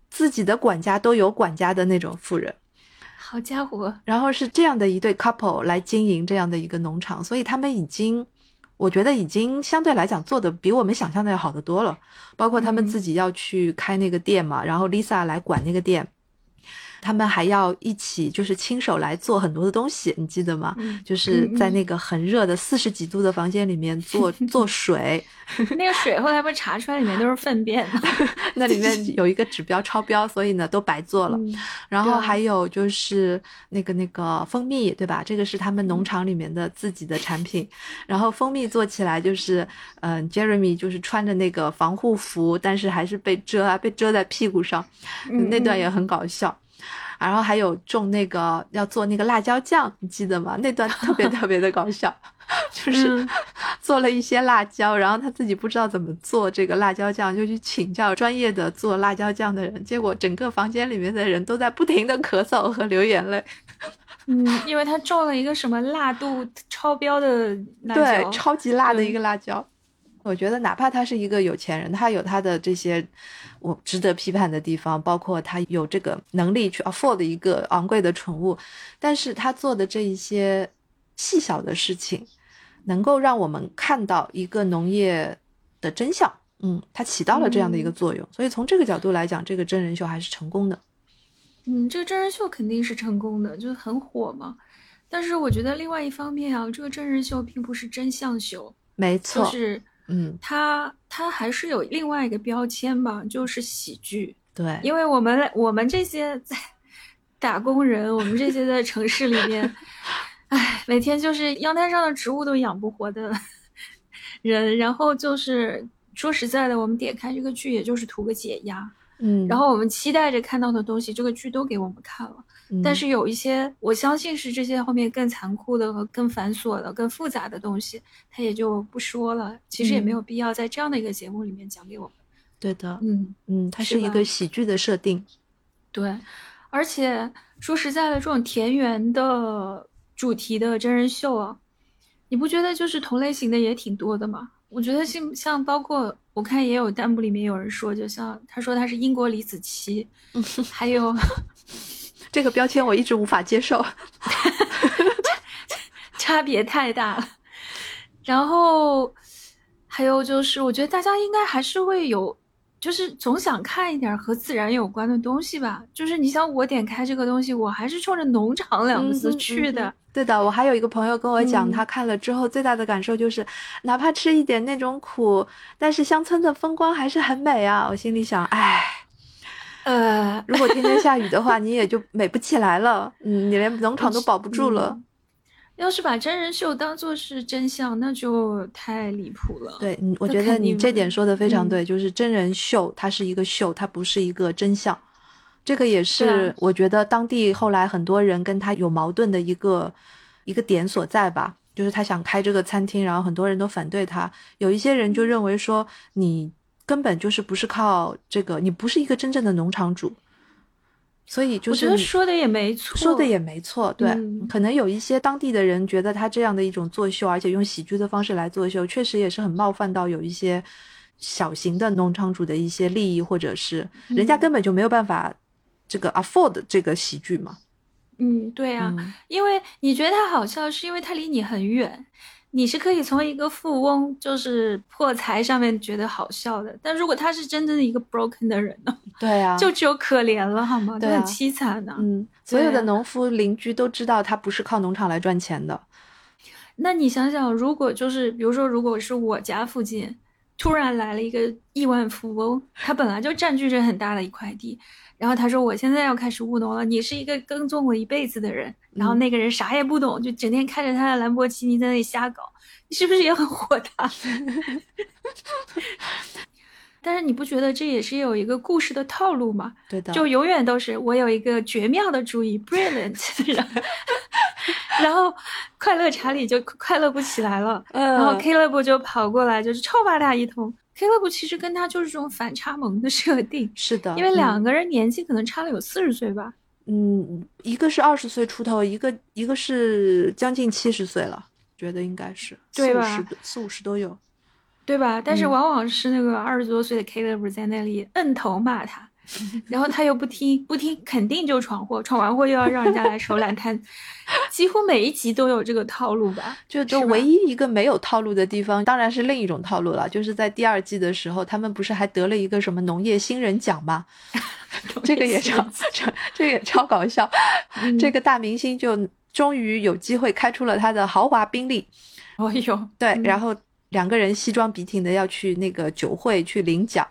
自己的管家都有管家的那种富人。好家伙，然后是这样的一对 couple 来经营这样的一个农场，所以他们已经，我觉得已经相对来讲做的比我们想象的要好得多了。包括他们嗯自己要去开那个店嘛，然后 Lisa 来管那个店，他们还要一起就是亲手来做很多的东西，你记得吗？嗯就是在那个很热的四十几度的房间里面做 做水，那个水后来不是查出来里面都是粪便，那里面有一个指标超标，所以呢都白做了。嗯然后还有就是那个那个蜂蜜，对吧？这个是他们农场里面的自己的产品。然后蜂蜜做起来就是，嗯、j e r e m y 就是穿着那个防护服，但是还是被遮啊，被遮在屁股上，嗯那段也很搞笑。然后还有种那个要做那个辣椒酱，你记得吗？那段特别 特别的搞笑，就是嗯 做了一些辣椒，然后他自己不知道怎么做这个辣椒酱，就去请教专业的做辣椒酱的人，结果整个房间里面的人都在不停的咳嗽和流眼泪。嗯，因为他种了一个什么辣度超标的辣椒，对，超级辣的一个辣椒。我觉得哪怕他是一个有钱人，他有他的这些我值得批判的地方，包括他有这个能力去 afford 一个昂贵的宠物，但是他做的这一些细小的事情，能够让我们看到一个农业的真相。嗯，它起到了这样的一个嗯作用，所以从这个角度来讲，这个真人秀还是成功的。嗯，这个真人秀肯定是成功的，就是很火嘛。但是我觉得另外一方面啊，这个真人秀并不是真相秀，没错，就是嗯，它它还是有另外一个标签吧，就是喜剧。对，因为我们我们这些在打工人，我们这些在城市里面，唉，每天就是阳台上的植物都养不活的人，然后就是说实在的，我们点开这个剧，也就是图个解压。嗯，然后我们期待着看到的东西，这个剧都给我们看了。嗯但是有一些，我相信是这些后面更残酷的和更繁琐的、更复杂的东西，他也就不说了。其实也没嗯有必要在这样的一个节目里面讲给我们。对的，嗯，嗯，它是一个喜剧的设定。对。而且说实在的，这种田园的主题的真人秀啊，你不觉得就是同类型的也挺多的吗？我觉得像像包括我看也有弹幕里面有人说，就像他说他是英国李子柒，还有这个标签我一直无法接受。差别太大了。然后还有就是，我觉得大家应该还是会有，就是总想看一点和自然有关的东西吧。就是你像我点开这个东西，我还是冲着农场两个字去的。对的，我还有一个朋友跟我讲，嗯他看了之后最大的感受就是，哪怕吃一点那种苦，但是乡村的风光还是很美啊。我心里想，唉，呃，如果天天下雨的话，你也就美不起来了，嗯，你连农场都保不住了。嗯要是把真人秀当做是真相，那就太离谱了。对，嗯我觉得你这点说的非常嗯对，就是真人秀，它是一个秀，它不是一个真相。这个也是啊我觉得当地后来很多人跟他有矛盾的一个一个点所在吧，就是他想开这个餐厅，然后很多人都反对他，有一些人就认为说你根本就是不是靠这个，你不是一个真正的农场主，所以就我觉得是说的也没错，说的也没错，对，嗯。可能有一些当地的人觉得他这样的一种作秀，而且用喜剧的方式来作秀，确实也是很冒犯到有一些小型的农场主的一些利益，或者是人家嗯根本就没有办法这个 afford 这个喜剧嘛。嗯，对啊，嗯。因为你觉得他好笑，是因为他离你很远，你是可以从一个富翁就是破财上面觉得好笑的。但如果他是真正的一个 broken 的人呢，对啊，就只有可怜了，好吗？就对啊很凄惨的、嗯，所有的农夫邻居都知道他不是靠农场来赚钱的。那你想想，如果就是比如说，如果是我家附近突然来了一个亿万富翁，他本来就占据着很大的一块地，然后他说我现在要开始务农了，你是一个耕种了一辈子的人，然后那个人啥也不懂，就整天开着他的兰博基尼在那里瞎搞，你是不是也很火大？但是你不觉得这也是有一个故事的套路吗？对的，就永远都是我有一个绝妙的主意，brilliant，然后快乐查理就快乐不起来了，然后 K 乐部就跑过来就是臭骂他一通。K 乐部其实跟他就是这种反差萌的设定，是的，因为两个人年纪可能差了有四十岁吧，嗯，一个是二十岁出头，一个一个是将近七十岁了，觉得应该是对吧？四五十都有。对吧？但是往往是那个二十多岁的 Caleb 在那里摁头骂他，然后他又不听，不听肯定就闯祸，闯完祸又要让人家来手揽摊，几乎每一集都有这个套路吧？就就唯一一个没有套路的地方，当然是另一种套路了，就是在第二季的时候，他们不是还得了一个什么农业新人奖吗？这个也超这 这也超搞笑，这个大明星就终于有机会开出了他的豪华宾利。哦哟，对，然后。两个人西装笔挺的要去那个酒会去领奖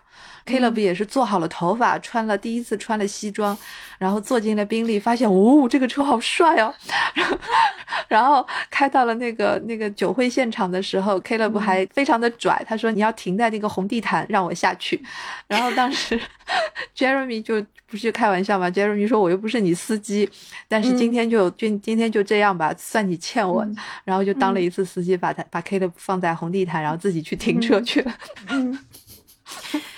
，Caleb 也是做好了头发，穿了第一次穿了西装，然后坐进了宾利，发现哦，这个车好帅哦，然后开到了那个那个酒会现场的时候，Caleb 还非常的拽，他说你要停在那个红地毯让我下去，然后当时 Jeremy 就不是开玩笑嘛，Jeremy 说我又不是你司机，但是今天就今今天就这样吧，算你欠我，然后就当了一次司机，把他把 Caleb 放在红地毯。然后自己去停车去了。嗯，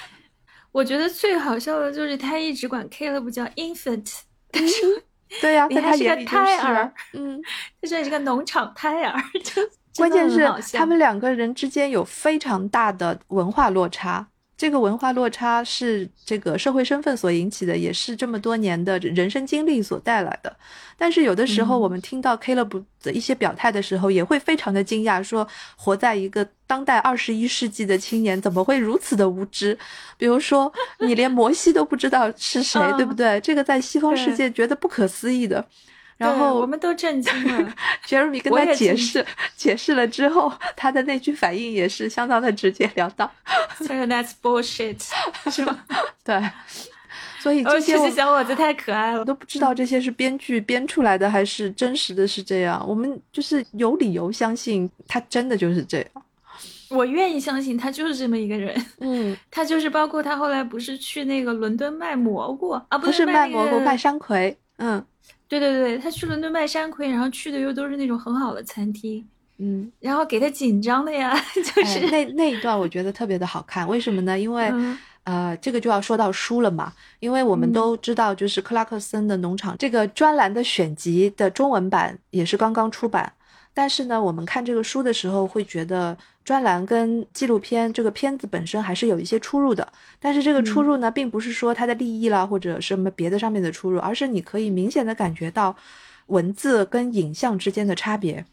我觉得最好笑的就是他一直管 Caleb 叫 infant，但是对呀，他是个胎儿，嗯，他是一个农场胎儿。就关键是他们两个人之间有非常大的文化落差。这个文化落差是这个社会身份所引起的，也是这么多年的人生经历所带来的。但是有的时候，我们听到 Caleb 的一些表态的时候，也会非常的惊讶，说活在一个当代二十一世纪的青年怎么会如此的无知？比如说，你连摩西都不知道是谁，对不对？这个在西方世界觉得不可思议的。然后我们都震惊了。Jeremy 跟他解释解释了之后，他的那句反应也是相当的直截了当。That's bullshit，是吗？对。所以这些小伙子太可爱了，都不知道这些是编剧编出来的还是真实的是这样。我们就是有理由相信他真的就是这样。我愿意相信他就是这么一个人。嗯，他就是包括他后来不是去那个伦敦卖蘑菇啊，不是卖蘑菇卖山葵。嗯。对对对，他去伦敦卖山葵，然后去的又都是那种很好的餐厅，嗯，然后给他紧张的呀，就是那那一段我觉得特别的好看，为什么呢？因为呃，这个就要说到书了嘛，因为我们都知道，就是克拉克森的农场这个专栏的选集的中文版也是刚刚出版。但是呢，我们看这个书的时候会觉得专栏跟纪录片这个片子本身还是有一些出入的。但是这个出入呢，并不是说它的利益啦或者什么别的上面的出入，而是你可以明显的感觉到文字跟影像之间的差别。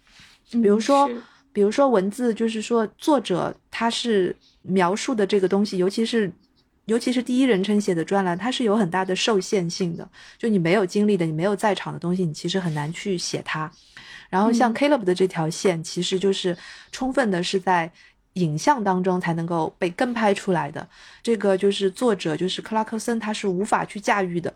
比如说，比如说文字，就是说作者他是描述的这个东西，尤其是尤其是第一人称写的专栏，它是有很大的受限性的。就你没有经历的，你没有在场的东西，你其实很难去写它。然后像 Caleb 的这条线，其实就是充分的是在影像当中才能够被跟拍出来的。这个就是作者就是克拉克森，他是无法去驾驭的。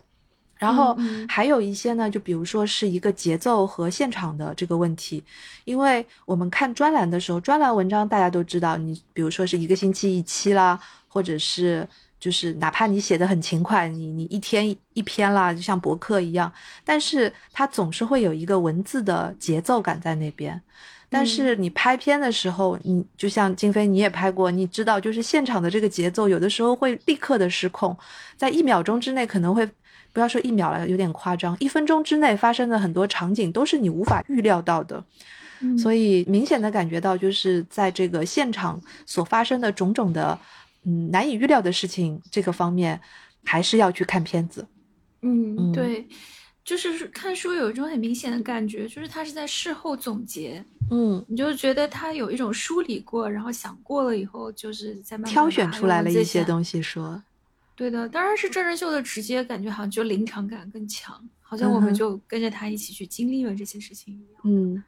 然后还有一些呢，就比如说是一个节奏和现场的这个问题，因为我们看专栏的时候，专栏文章大家都知道，你比如说是一个星期一期啦，或者是。就是哪怕你写的很勤快，你你一天一篇啦，就像博客一样，但是它总是会有一个文字的节奏感在那边。但是你拍片的时候，你就像金飞，你也拍过，你知道，就是现场的这个节奏有的时候会立刻的失控，在一秒钟之内可能会，不要说一秒了，有点夸张，一分钟之内发生的很多场景都是你无法预料到的。所以明显的感觉到，就是在这个现场所发生的种种的。嗯，难以预料的事情，这个方面还是要去看片子。嗯，对，就是看书有一种很明显的感觉，就是他是在事后总结。嗯，你就觉得他有一种梳理过，然后想过了以后，就是在慢慢挑选出来了一些东西说。对的，当然是真人秀的直接感觉，好像就临场感更强，好像我们就跟着他一起去经历了这些事情一样。嗯。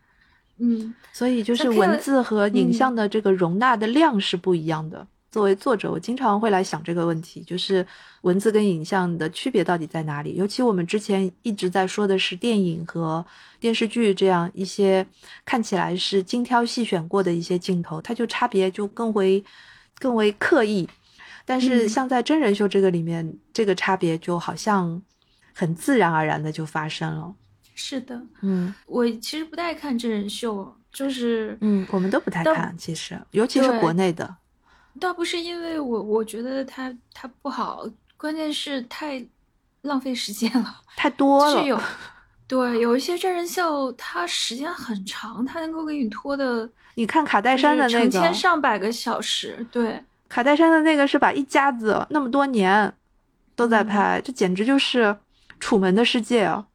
嗯，所以就是文字和影嗯像的这个容纳的量是不一样的。作为作者，我经常会来想这个问题，就是文字跟影像的区别到底在哪里？尤其我们之前一直在说的是电影和电视剧这样一些看起来是精挑细选过的一些镜头，它就差别就更为更为刻意。但是嗯像在真人秀这个里面，这个差别就好像很自然而然的就发生了。是的，嗯我其实不太看真人秀，就是嗯，我们都不太看，其实尤其是国内的。倒不是因为我我觉得它它不好，关键是太浪费时间了。太多了，就是有，对，有一些真人秀，它时间很长，它能够给你拖的，你看卡戴珊的那成千个，上百个小时。对，卡戴珊的那个是把一家子那么多年都在嗯拍，这简直就是楚门的世界啊！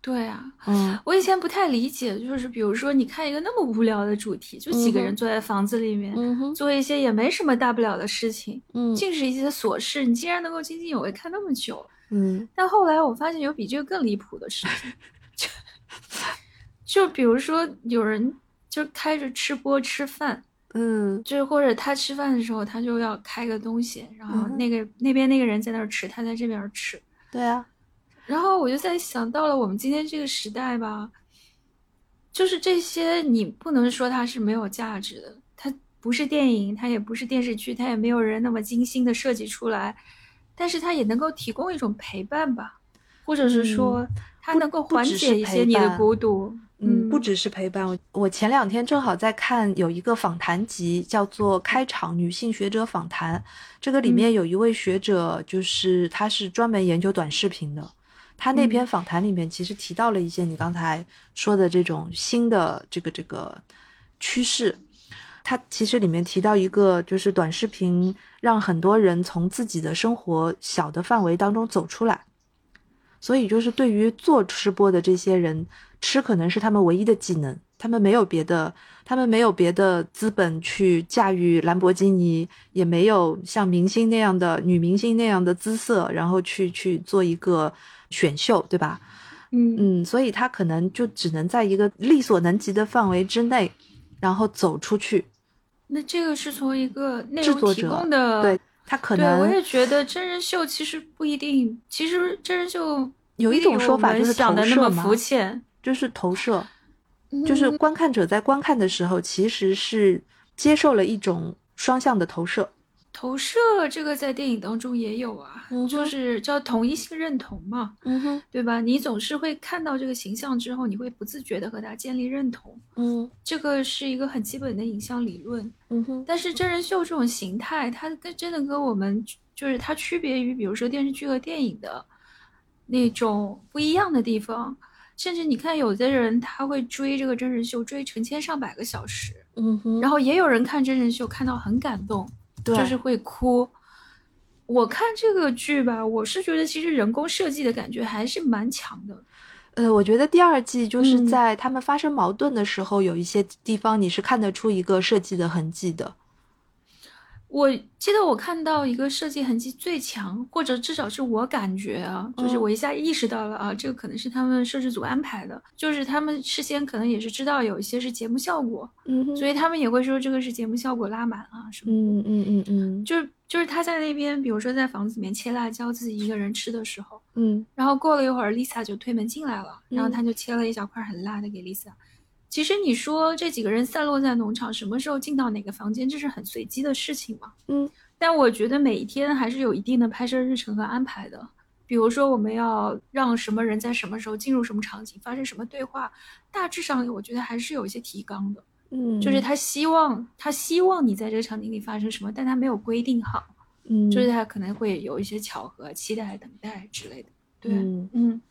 对啊。嗯我以前不太理解，就是比如说，你看一个那么无聊的主题，就几个人坐在房子里面，嗯做一些也没什么大不了的事情，嗯尽是一些琐事，你竟然能够津津有味看那么久。嗯但后来我发现有比这个更离谱的事情，就就比如说有人就开着吃播吃饭，嗯就是或者他吃饭的时候，他就要开个东西，然后那个、那边那个人在那儿吃，他在这边吃，对啊，然后我就在想到了我们今天这个时代吧，就是这些你不能说它是没有价值的，它不是电影，它也不是电视剧，它也没有人那么精心的设计出来，但是它也能够提供一种陪伴吧，或者是说它能够缓解一些你的孤独。嗯，不只是陪伴。我我前两天正好在看有一个访谈集，叫做《开场女性学者访谈》，这个里面嗯有一位学者，就是他是专门研究短视频的。他那篇嗯访谈里面其实提到了一些你刚才说的这种新的这个这个趋势。他其实里面提到一个，就是短视频让很多人从自己的生活小的范围当中走出来。所以就是对于做吃播的这些人，吃可能是他们唯一的技能，他们没有别的，他们没有别的资本去驾驭兰博基尼，也没有像明星那样的女明星那样的姿色，然后去去做一个选秀，对吧？嗯嗯，所以他可能就只能在一个力所能及的范围之内，然后走出去。那这个是从一个内容提制作者供的，对他可对，我也觉得真人秀其实不一定，其实真人秀有一种说法就是想的那么投射嘛肤浅，就是投射，就是嗯观看者在观看的时候，其实是接受了一种双向的投射。投射这个在电影当中也有啊，就是叫同一性认同嘛，嗯哼，对吧？你总是会看到这个形象之后，你会不自觉的和他建立认同，嗯这个是一个很基本的影像理论。嗯哼，但是真人秀这种形态，它跟真的跟我们就是它区别于比如说电视剧和电影的那种不一样的地方。甚至你看，有的人他会追这个真人秀，追成千上百个小时，嗯哼，然后也有人看真人秀看到很感动，对就是会哭。我看这个剧吧，我是觉得其实人工设计的感觉还是蛮强的。呃，我觉得第二季就是嗯在他们发生矛盾的时候，有一些地方你是看得出一个设计的痕迹的。我记得我看到一个设计痕迹最强，或者至少是我感觉啊，就是嗯。我一下意识到了啊，这个可能是他们摄制组安排的，就是他们事先可能也是知道有一些是节目效果，嗯哼。所以他们也会说这个是节目效果拉满啊什么的。嗯嗯嗯嗯。就是就是他在那边，比如说在房子里面切辣椒，自己一个人吃的时候，嗯。然后过了一会儿，Lisa 就推门进来了，然后嗯。他就切了一小块很辣的给 Lisa。其实你说这几个人散落在农场，什么时候进到哪个房间，这是很随机的事情嘛？嗯但我觉得每一天还是有一定的拍摄日程和安排的。比如说，我们要让什么人在什么时候进入什么场景，发生什么对话，大致上我觉得还是有一些提纲的。嗯，就是他希望他希望你在这个场景里发生什么，但他没有规定好。嗯，就是他可能会有一些巧合、期待、等待之类的。对，嗯嗯，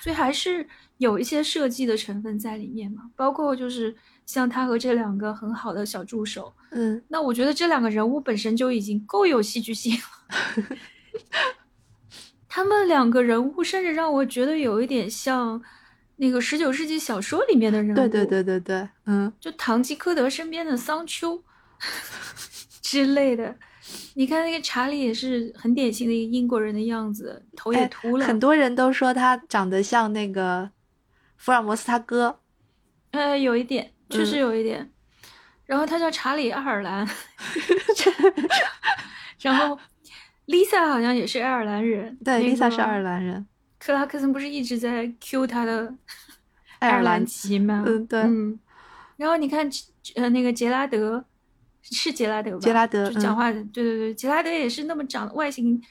所以还是有一些设计的成分在里面嘛，包括就是像他和这两个很好的小助手，嗯那我觉得这两个人物本身就已经够有戏剧性了。他们两个人物甚至让我觉得有一点像那个十九世纪小说里面的人物，对对对对对，嗯就堂吉诃德身边的桑丘 之类的。你看那个查理也是很典型的一个英国人的样子，头也哎秃了，很多人都说他长得像那个福尔摩斯他哥。呃有一点，确实有一点。然后他叫查理·爱尔兰，然后 Lisa 好像也是爱尔兰人。对那，Lisa 是爱尔兰人。克拉克森不是一直在 Q 他的 爱尔兰兰籍吗？嗯对嗯。然后你看，呃，那个杰拉德是杰拉德吧？杰拉德嗯就讲话的，对对对，杰拉德也是那么长的，外形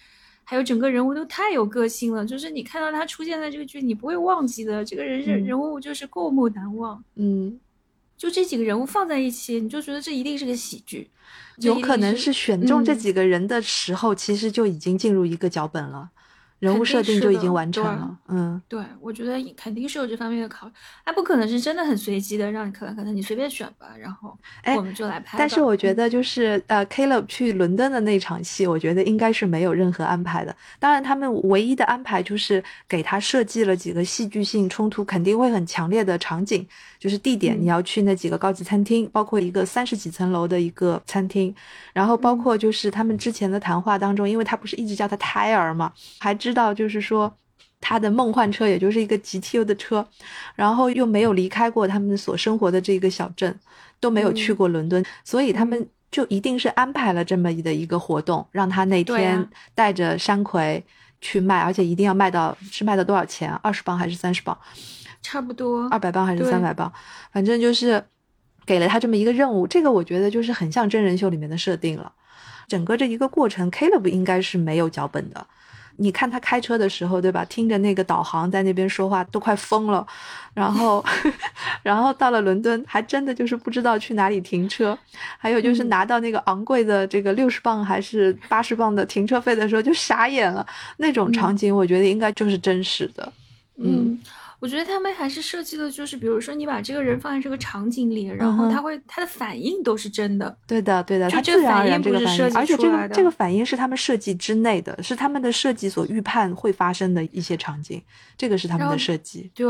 还有整个人物都太有个性了，就是你看到他出现在这个剧，你不会忘记的。这个人人嗯人物就是过目难忘。嗯，就这几个人物放在一起，你就觉得这一定是个喜剧，有可能是是选中这嗯几个人的时候，其实就已经进入一个脚本了，人物设定就已经完成了。嗯，对，我觉得肯定是有这方面的考虑，他不可能是真的很随机的，让你可能可能你随便选吧，然后哎我们就来拍吧。但是我觉嗯得就是呃，Caleb 去伦敦的那场戏，我觉得应该是没有任何安排的。当然，他们唯一的安排就是给他设计了几个戏剧性冲突肯定会很强烈的场景，就是地点嗯你要去那几个高级餐厅，包括一个三十几层楼的一个餐厅，然后包括就是他们之前的谈话当中，因为他不是一直叫他胎儿嘛，还知道就是说。他的梦幻车也就是一个 GTO 的车，然后又没有离开过他们所生活的这个小镇，都没有去嗯过伦敦，所以他们嗯就一定是安排了这么的一个活动，让他那天啊带着山葵去卖，而且一定要卖到是卖到多少钱？二十磅还是三十磅？差不多二百磅还是三百磅？反正就是给了他这么一个任务。这个我觉得就是很像真人秀里面的设定了。整个这一个过程，Caleb 应该是没有脚本的。你看他开车的时候，对吧？听着那个导航在那边说话，都快疯了。然后，然后到了伦敦，还真的就是不知道去哪里停车。还有就是嗯拿到那个昂贵的这个六十磅还是八十磅的停车费的时候，就傻眼了。那种场嗯景，我觉得应该就是真实的。嗯嗯，我觉得他们还是设计的，就是比如说你把这个人放在这个场景里，然后他会他的反应都是真的。对的，对的，就这个反应不是设计而且这个这个反应是他们设计之内的，是他们的设计所预判会发生的一些场景，这个是他们的设计。对，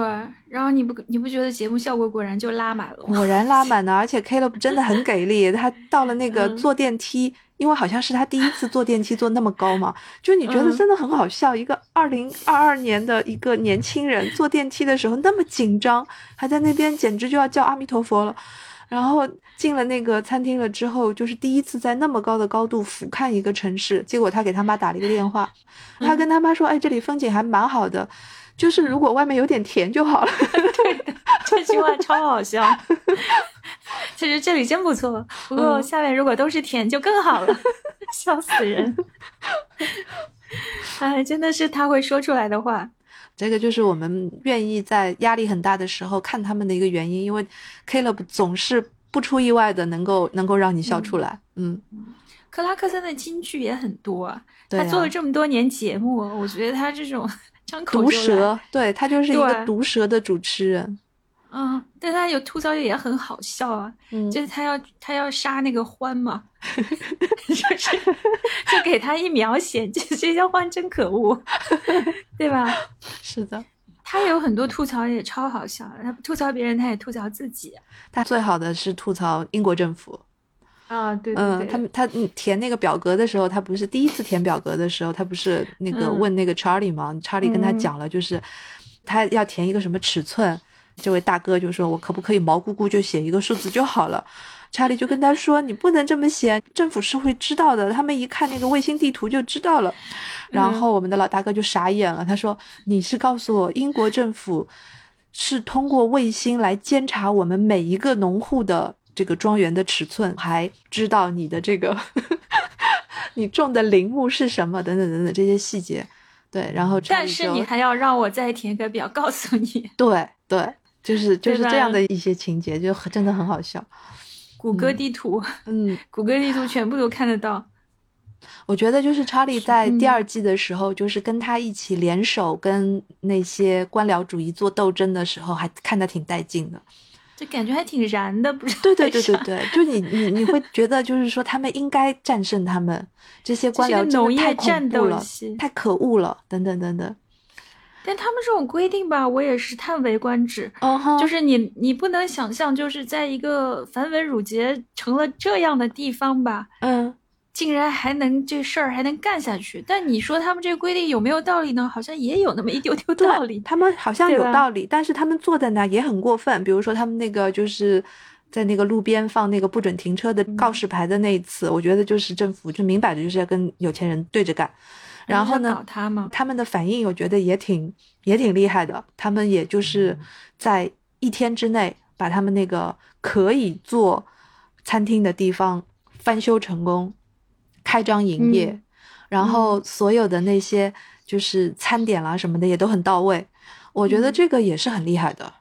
然后你不你不觉得节目效果果然就拉满了？果然拉满了，而且 Caleb 真的很给力，他到了那个 嗯坐电梯，因为好像是他第一次坐电梯坐那么高嘛，就你觉得嗯真的很好笑，一个二零二二年的一个年轻人坐电梯的时候那么紧张，还在那边简直就要叫阿弥陀佛了。然后进了那个餐厅了之后，就是第一次在那么高的高度俯瞰一个城市。结果他给他妈打了一个电话，他跟他妈说：“哎，这里风景还蛮好的，就是如果外面有点甜就好了。对这句话超好笑。其实这里真不错，不过嗯下面如果都是甜就更好了，笑死人。哎，真的是他会说出来的话。”这个就是我们愿意在压力很大的时候看他们的一个原因，因为 Caleb 总是不出意外的能够能够让你笑出来。嗯，克拉克森的金句也很多啊，啊他做了这么多年节目，我觉得他这种毒舌，对他就是一个毒舌的主持人。嗯，但他有吐槽也很好笑啊，嗯，就是他要他要杀那个欢嘛，就是就给他一描写，这这叫欢真可恶，对吧？是的，他有很多吐槽也超好笑，他吐槽别人，他也吐槽自己他最好的是吐槽英国政府。啊，对对嗯，他们他嗯填那个表格的时候，他不是第一次填表格的时候，他不是那个嗯。问那个 Charlie 吗、查 r l i e 跟他嗯。讲了，就是他要填一个什么尺寸，这位大哥就说：“我可不可以毛估估就写一个数字就好了？”查理就跟他说：“你不能这么写，政府是会知道的，他们一看那个卫星地图就知道了。”然嗯。后我们的老大哥就傻眼了，他说：“你是告诉我英国政府是通过卫星来监察我们每一个农户的这个庄园的尺寸，还知道你的这个 你种的林木是什么等等等等这些细节。对，然后但是你还要让我再填个表告诉你，对对，就是就是这样的一些情节，就很真的很好笑。谷歌地图，嗯，谷歌地图全部都看得到。我觉得就是查理在第嗯二季的时候，就是跟他一起联手跟那些官僚主义做斗争的时候，还看得挺带劲的。这感觉还挺燃的，不是？对对对对对，就你你你会觉得就是说他们应该战胜他们这些官僚太业战斗了，太可恶了，等等等等。但他们这种规定吧，我也是叹为观止。就是你，你不能想象，就是在一个繁文缛节成了这样的地方吧，嗯，竟然还能这事儿还能干下去。但你说他们这个规定有没有道理呢？好像也有那么一丢丢道理。他们好像有道理，但是他们做的呢也很过分。比如说他们那个就是在那个路边放那个不准停车的告示牌的那一次，我觉得就是政府就明摆着就是要跟有钱人对着干。然后呢，他？他们的反应我觉得也挺也挺厉害的，他们也就是在一天之内把他们那个可以做餐厅的地方翻修成功，开张营业，然后所有的那些就是餐点啦什么的也都很到位，我觉得这个也是很厉害的。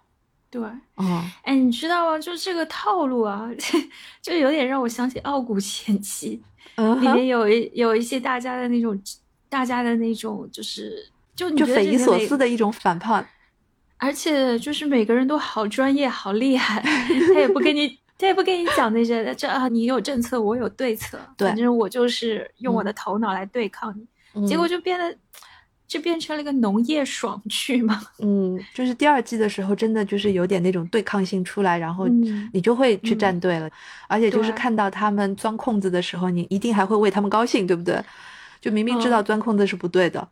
对，嗯，哎，你知道吗？就这个套路啊，就有点让我想起《傲骨贤妻》，里面有一有一些大家的那种。大家的那种就是就就匪夷所思的一种反叛，而且就是每个人都好专业好厉害，他也不跟你他也不跟你讲那些这啊你有政策我有对策，反正我就是用我的头脑来对抗你，结果就变得就变成了一个农业爽剧嘛。嗯，就是第二季的时候真的就是有点那种对抗性出来，然后你就会去站队了，而且就是看到他们钻空子的时候，你一定还会为他们高兴，对不对？就明明知道钻空子是不对的，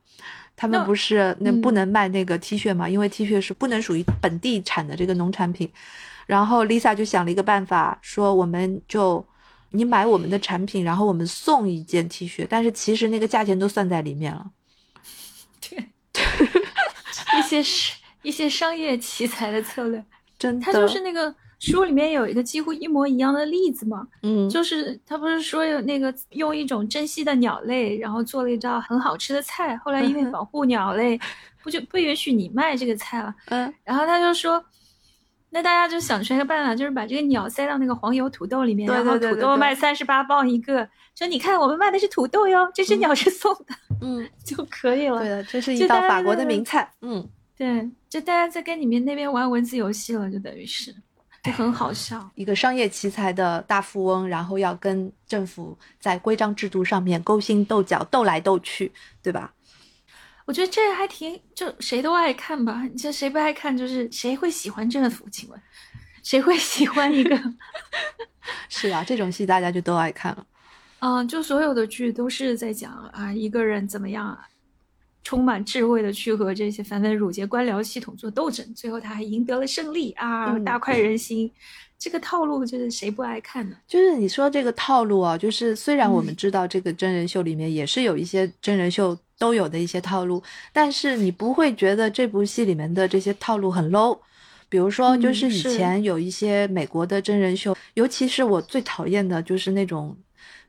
他们不是那不能卖那个 T 恤嘛？因为 T 恤是不能属于本地产的这个农产品。然后 Lisa 就想了一个办法，说我们就你买我们的产品，然后我们送一件 T 恤，但是其实那个价钱都算在里面了。对，一些是一些商业奇才的策略，真的，他就是那个。书里面有一个几乎一模一样的例子嘛，嗯，就是他不是说有那个用一种珍稀的鸟类，然后做了一道很好吃的菜，后来因为保护鸟类，不就不允许你卖这个菜了，嗯，然后他就说，那大家就想出来一个办法，就是把这个鸟塞到那个黄油土豆里面，然后土豆卖三十八磅一个，说你看我们卖的是土豆哟，这只鸟是送的，嗯，就可以了。对的，这是一道法国的名菜，嗯，对，就大家在跟你们那边玩文字游戏了，就等于是。就很好笑，一个商业奇才的大富翁，然后要跟政府在规章制度上面勾心斗角，斗来斗去，对吧？我觉得这还挺，就谁都爱看吧。你这谁不爱看？就是谁会喜欢政府？请问，谁会喜欢一个？是啊，这种戏大家就都爱看了。嗯，就所有的剧都是在讲啊，一个人怎么样啊。充满智慧的去和这些繁文缛节官僚系统做斗争，最后他还赢得了胜利啊，大快人心。这个套路就是谁不爱看呢？就是你说这个套路啊，就是虽然我们知道这个真人秀里面也是有一些真人秀都有的一些套路，但是你不会觉得这部戏里面的这些套路很 low。比如说，就是以前有一些美国的真人秀，尤其是我最讨厌的就是那种。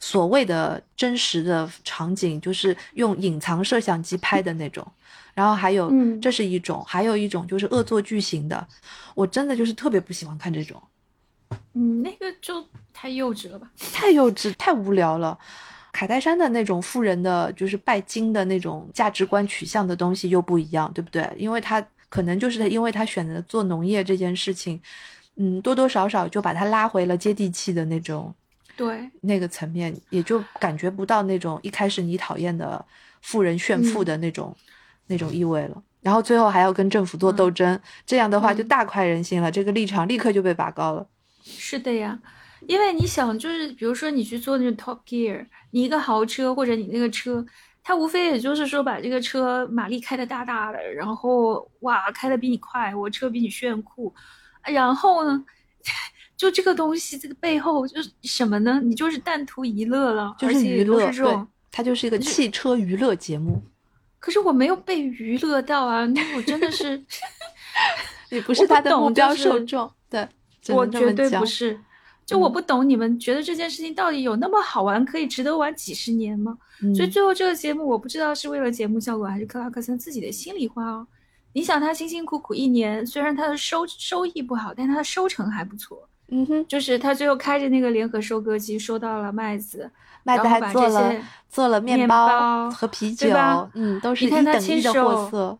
所谓的真实的场景，就是用隐藏摄像机拍的那种，然后还有，这是一种，还有一种就是恶作剧型的，我真的就是特别不喜欢看这种，嗯，那个就太幼稚了吧，太幼稚，太无聊了。卡戴珊的那种富人的就是拜金的那种价值观取向的东西又不一样，对不对？因为他可能就是他，因为他选择做农业这件事情，嗯，多多少少就把他拉回了接地气的那种。对那个层面，也就感觉不到那种一开始你讨厌的富人炫富的那种那种意味了。然后最后还要跟政府做斗争，这样的话就大快人心了。这个立场立刻就被拔高了。是的呀，因为你想，就是比如说你去做那种 Top Gear，你一个豪车或者你那个车，它无非也就是说把这个车马力开的大大的，然后哇开的比你快，我车比你炫酷，然后呢？就这个东西，这个背后就是什么呢？你就是但图娱乐了，就是娱乐，对，它就是一个汽车娱乐节目。可是我没有被娱乐到啊！那我真的是，你不是他的目标受众，对，我绝对不是。就我不懂，你们觉得这件事情到底有那么好玩，可以值得玩几十年吗？所以最后这个节目，我不知道是为了节目效果，还是克拉克森自己的心里话哦。你想，他辛辛苦苦一年，虽然他的收收益不好，但他的收成还不错。嗯哼，就是他最后开着那个联合收割机收到了麦子，麦子还做了做了面包和啤酒，嗯，都是一等一的货色。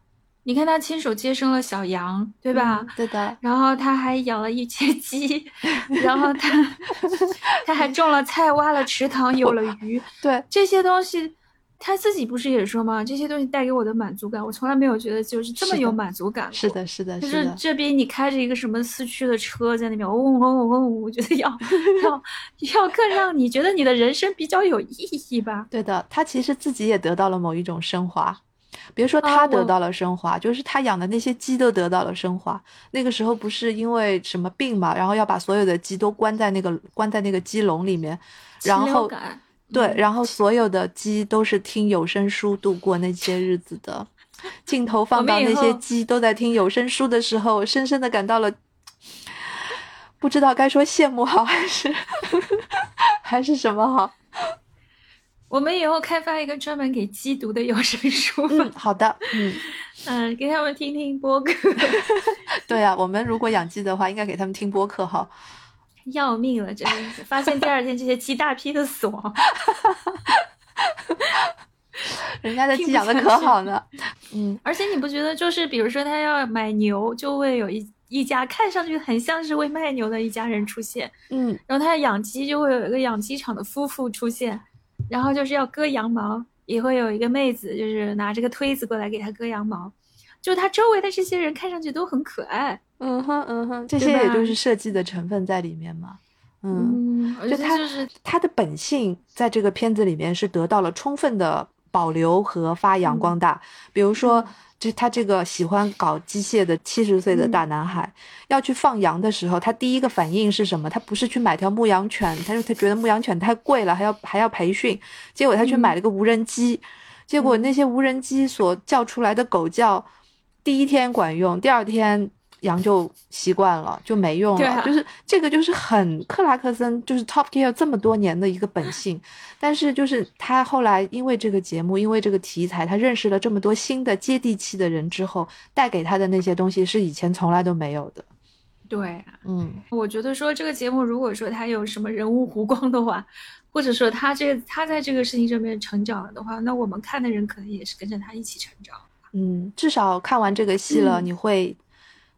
你看他亲手接生了小羊，对吧？对的。然后他还养了一只鸡，然后他 他还种了菜，挖了池塘，有了鱼。对这些东西。他自己不是也说吗？这些东西带给我的满足感，我从来没有觉得就是这么有满足感。是的，是的，就是这边你开着一个什么四驱的车在那边嗡嗡嗡嗡，我觉得要要要更让你觉得你的人生比较有意义吧。对的，他其实自己也得到了某一种升华。别说他得到了升华，就是他养的那些鸡都得到了升华。那个时候不是因为什么病嘛，然后要把所有的鸡都关在那个关在那个鸡笼里面，然后对，嗯然后所有的鸡都是听有声书度过那些日子的。镜头放到那些鸡都在听有声书的时候，深深的感到了，不知道该说羡慕好还是 还是什么好。我们以后开发一个专门给鸡读的有声书吧嗯，，好的，嗯，嗯，给他们听听播客，对啊，我们如果养鸡的话，应该给他们听播客哈。要命了，真的是！发现第二天这些鸡大批的死亡，人家的鸡养的可好呢。嗯，而且你不觉得，就是比如说他要买牛，就会有一一家看上去很像是会卖牛的一家人出现，嗯，然后他要养鸡，就会有一个养鸡场的夫妇出现，然后就是要割羊毛，也会有一个妹子，就是拿着个推子过来给他割羊毛，就他周围的这些人看上去都很可爱，嗯哼，嗯哼，这些也就是设计的成分在里面嘛。嗯，嗯，就他就是他的本性在这个片子里面是得到了充分的保留和发扬嗯光大。比如说嗯，就他这个喜欢搞机械的七十岁的嗯大男孩，要去放羊的时候，他第一个反应是什么？他不是去买条牧羊犬，他说他觉得牧羊犬太贵了，还要还要培训，结果他去嗯买了个无人机，结果嗯那些无人机所叫出来的狗叫，第一天管用，第二天。羊就习惯了，就没用了。就是这个，就是很克拉克森，就是 Top Gear 这么多年的一个本性。但是，就是他后来因为这个节目，因为这个题材，他认识了这么多新的接地气的人之后，带给他的那些东西是以前从来都没有的。对啊。嗯我觉得说这个节目，如果说他有什么人物弧光的话，或者说他这他在这个事情上面成长了的话，那我们看的人可能也是跟着他一起成长。嗯，至少看完这个戏了，嗯你会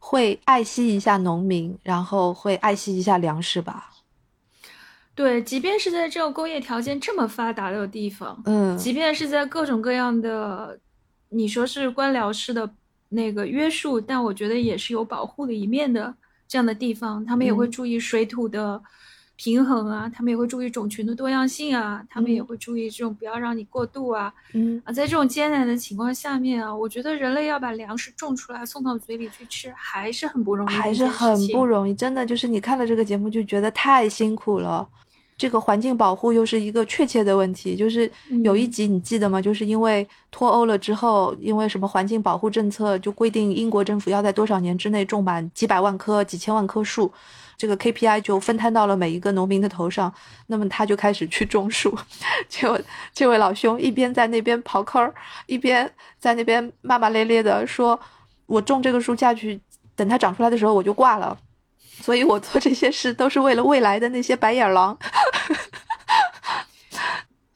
会爱惜一下农民，然后会爱惜一下粮食吧。对，即便是在这种工业条件这么发达的地方，嗯即便是在各种各样的，你说是官僚式的那个约束，但我觉得也是有保护的一面的这样的地方，他们也会嗯注意水土的平衡啊，他们也会注意种群的多样性啊，他们也嗯会注意这种不要让你过度啊。嗯啊，在这种艰难的情况下面啊，我觉得人类要把粮食种出来送到嘴里去吃，还是很不容易还是很不容易，真的就是你看了这个节目就觉得太辛苦了。这个环境保护又是一个确切的问题，就是有一嗯集你记得吗？就是因为脱欧了之后，因为什么环境保护政策就规定英国政府要在多少年之内种满几百万棵、几千万棵树，这个 KPI 就分摊到了每一个农民的头上，那么他就开始去种树。结果这位老兄一边在那边刨坑儿，一边在那边骂骂咧咧的说：“我种这个树下去，等它长出来的时候我就挂了。”所以我做这些事都是为了未来的那些白眼狼。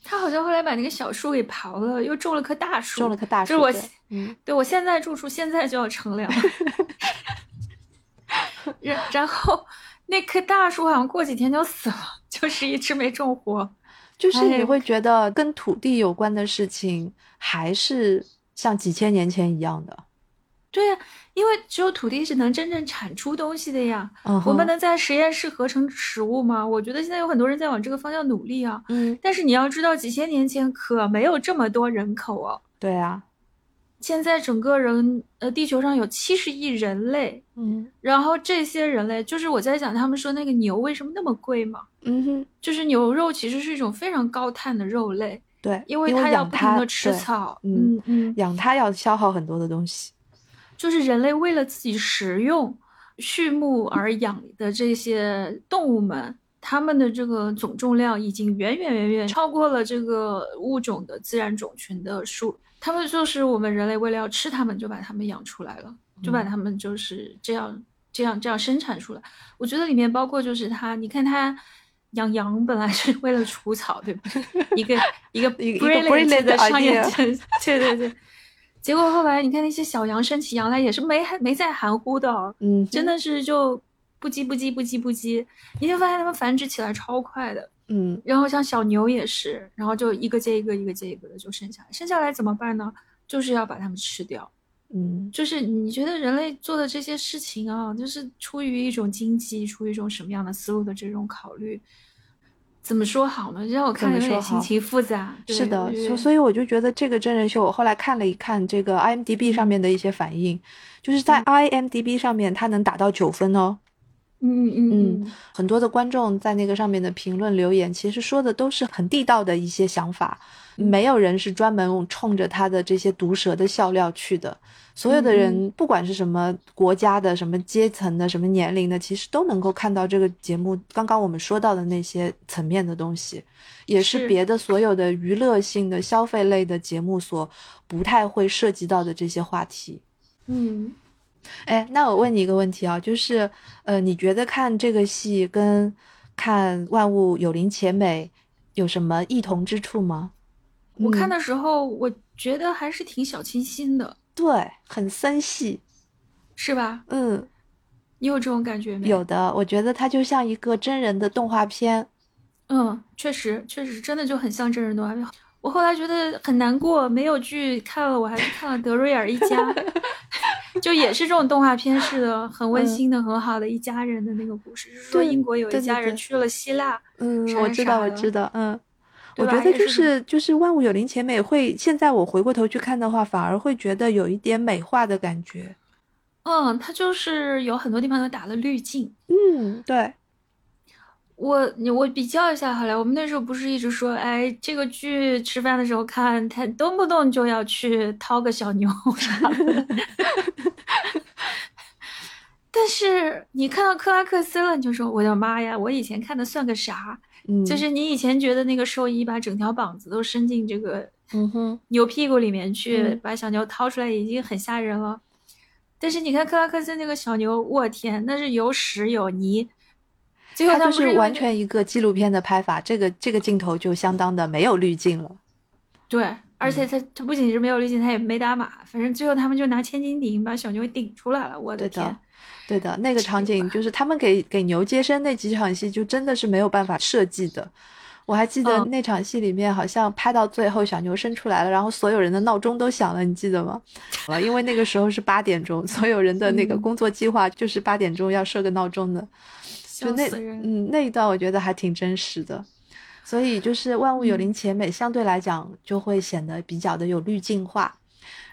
他好像后来把那个小树给刨了，又种了棵大树，种了棵大树，就是我对我现在种树，现在就要乘凉。然然后那棵大树好像过几天就死了，就是一直没种活。就是你哎会觉得跟土地有关的事情，还是像几千年前一样的。对呀、因为只有土地是能真正产出东西的呀。我们能在实验室合成食物吗？我觉得现在有很多人在往这个方向努力啊。嗯，但是你要知道，几千年前可没有这么多人口哦。对啊，现在整个人呃，地球上有七十亿人类，嗯然后这些人类，就是我在讲他们说那个牛为什么那么贵嘛，嗯哼，就是牛肉其实是一种非常高碳的肉类，对，因为它要不停的吃草，嗯嗯嗯，养它要消耗很多的东西。就是人类为了自己食用、畜牧而养的这些动物们，它们的这个总重量已经远远远远超过了这个物种的自然种群的数。它们就是我们人类为了要吃它们，就把它们养出来了，就把嗯它们就是这样、这样、这样生产出来。我觉得里面包括就是它，你看它。养羊本来是为了除草，对吧？一个一个 一个 brilliant brilliant 的商业对对对。结果后来你看那些小羊生起羊来也是没没再含糊的哦，嗯，真，的是就不叽不叽不叽不叽，你就发现它们繁殖起来超快的。嗯然后像小牛也是，然后就一个接一个，一个接一个的就生下来，生下来怎么办呢？就是要把它们吃掉。嗯就是你觉得人类做的这些事情啊，就是出于一种经济，出于一种什么样的思路的这种考虑，怎么说好呢？让我看有点心情复杂。是的，所所以我就觉得这个真人秀，我后来看了一看这个 IMDB 上面的一些反应，就是在 IMDB 上面它能打到九分哦。嗯嗯嗯，很多的观众在那个上面的评论留言，其实说的都是很地道的一些想法，没有人是专门冲着他的这些毒舌的笑料去的。所有的人，不管是什么国家的、什么阶层的、什么年龄的，其实都能够看到这个节目刚刚我们说到的那些层面的东西，也是。别的所有的娱乐性的消费类的节目所不太会涉及到的这些话题。嗯，哎，那我问你一个问题啊，就是，呃，你觉得看这个戏跟看《万物有灵且美》有什么异同之处吗？我看的时候，我觉得还是挺小清新的。对，很森系，是吧？嗯，你有这种感觉没？有的，我觉得它就像一个真人的动画片。嗯，确实，确实，真的就很像真人动画片。我后来觉得很难过，没有剧看了，我还是看了《德瑞尔一家 》，就也是这种动画片式的，很温馨的、很好的一家人的那个故事。是说英国有一家人去了希腊。嗯，我知道，我知道，嗯。我觉得就是就是万物有灵前美会，现在我回过头去看的话，反而会觉得有一点美化的感觉。嗯，它就是有很多地方都打了滤镜。嗯，对。我你我比较一下好了，我们那时候不是一直说，哎，这个剧吃饭的时候看，他动不动就要去掏个小牛啥的。但是你看到克拉克森了，你就说我的妈呀，我以前看的算个啥？就是你以前觉得那个兽医把整条膀子都伸进这个牛屁股里面去，把小牛掏出来已经很吓人了。但是你看克拉克森那个小牛，我天，那是有屎有泥。最后就是完全一个纪录片的拍法，这个这个镜头就相当的没有滤镜了。对，而且他他不仅是没有滤镜，他也没打码，反正最后他们就拿千斤顶把小牛顶出来了。我的天！对的，那个场景就是他们给给牛接生那几场戏，就真的是没有办法设计的。我还记得那场戏里面，好像拍到最后小牛生出来了，然后所有人的闹钟都响了，你记得吗？啊，因为那个时候是八点钟，所有人的那个工作计划就是八点钟要设个闹钟的。就那嗯那一段我觉得还挺真实的，所以就是万物有灵且美，相对来讲就会显得比较的有滤镜化。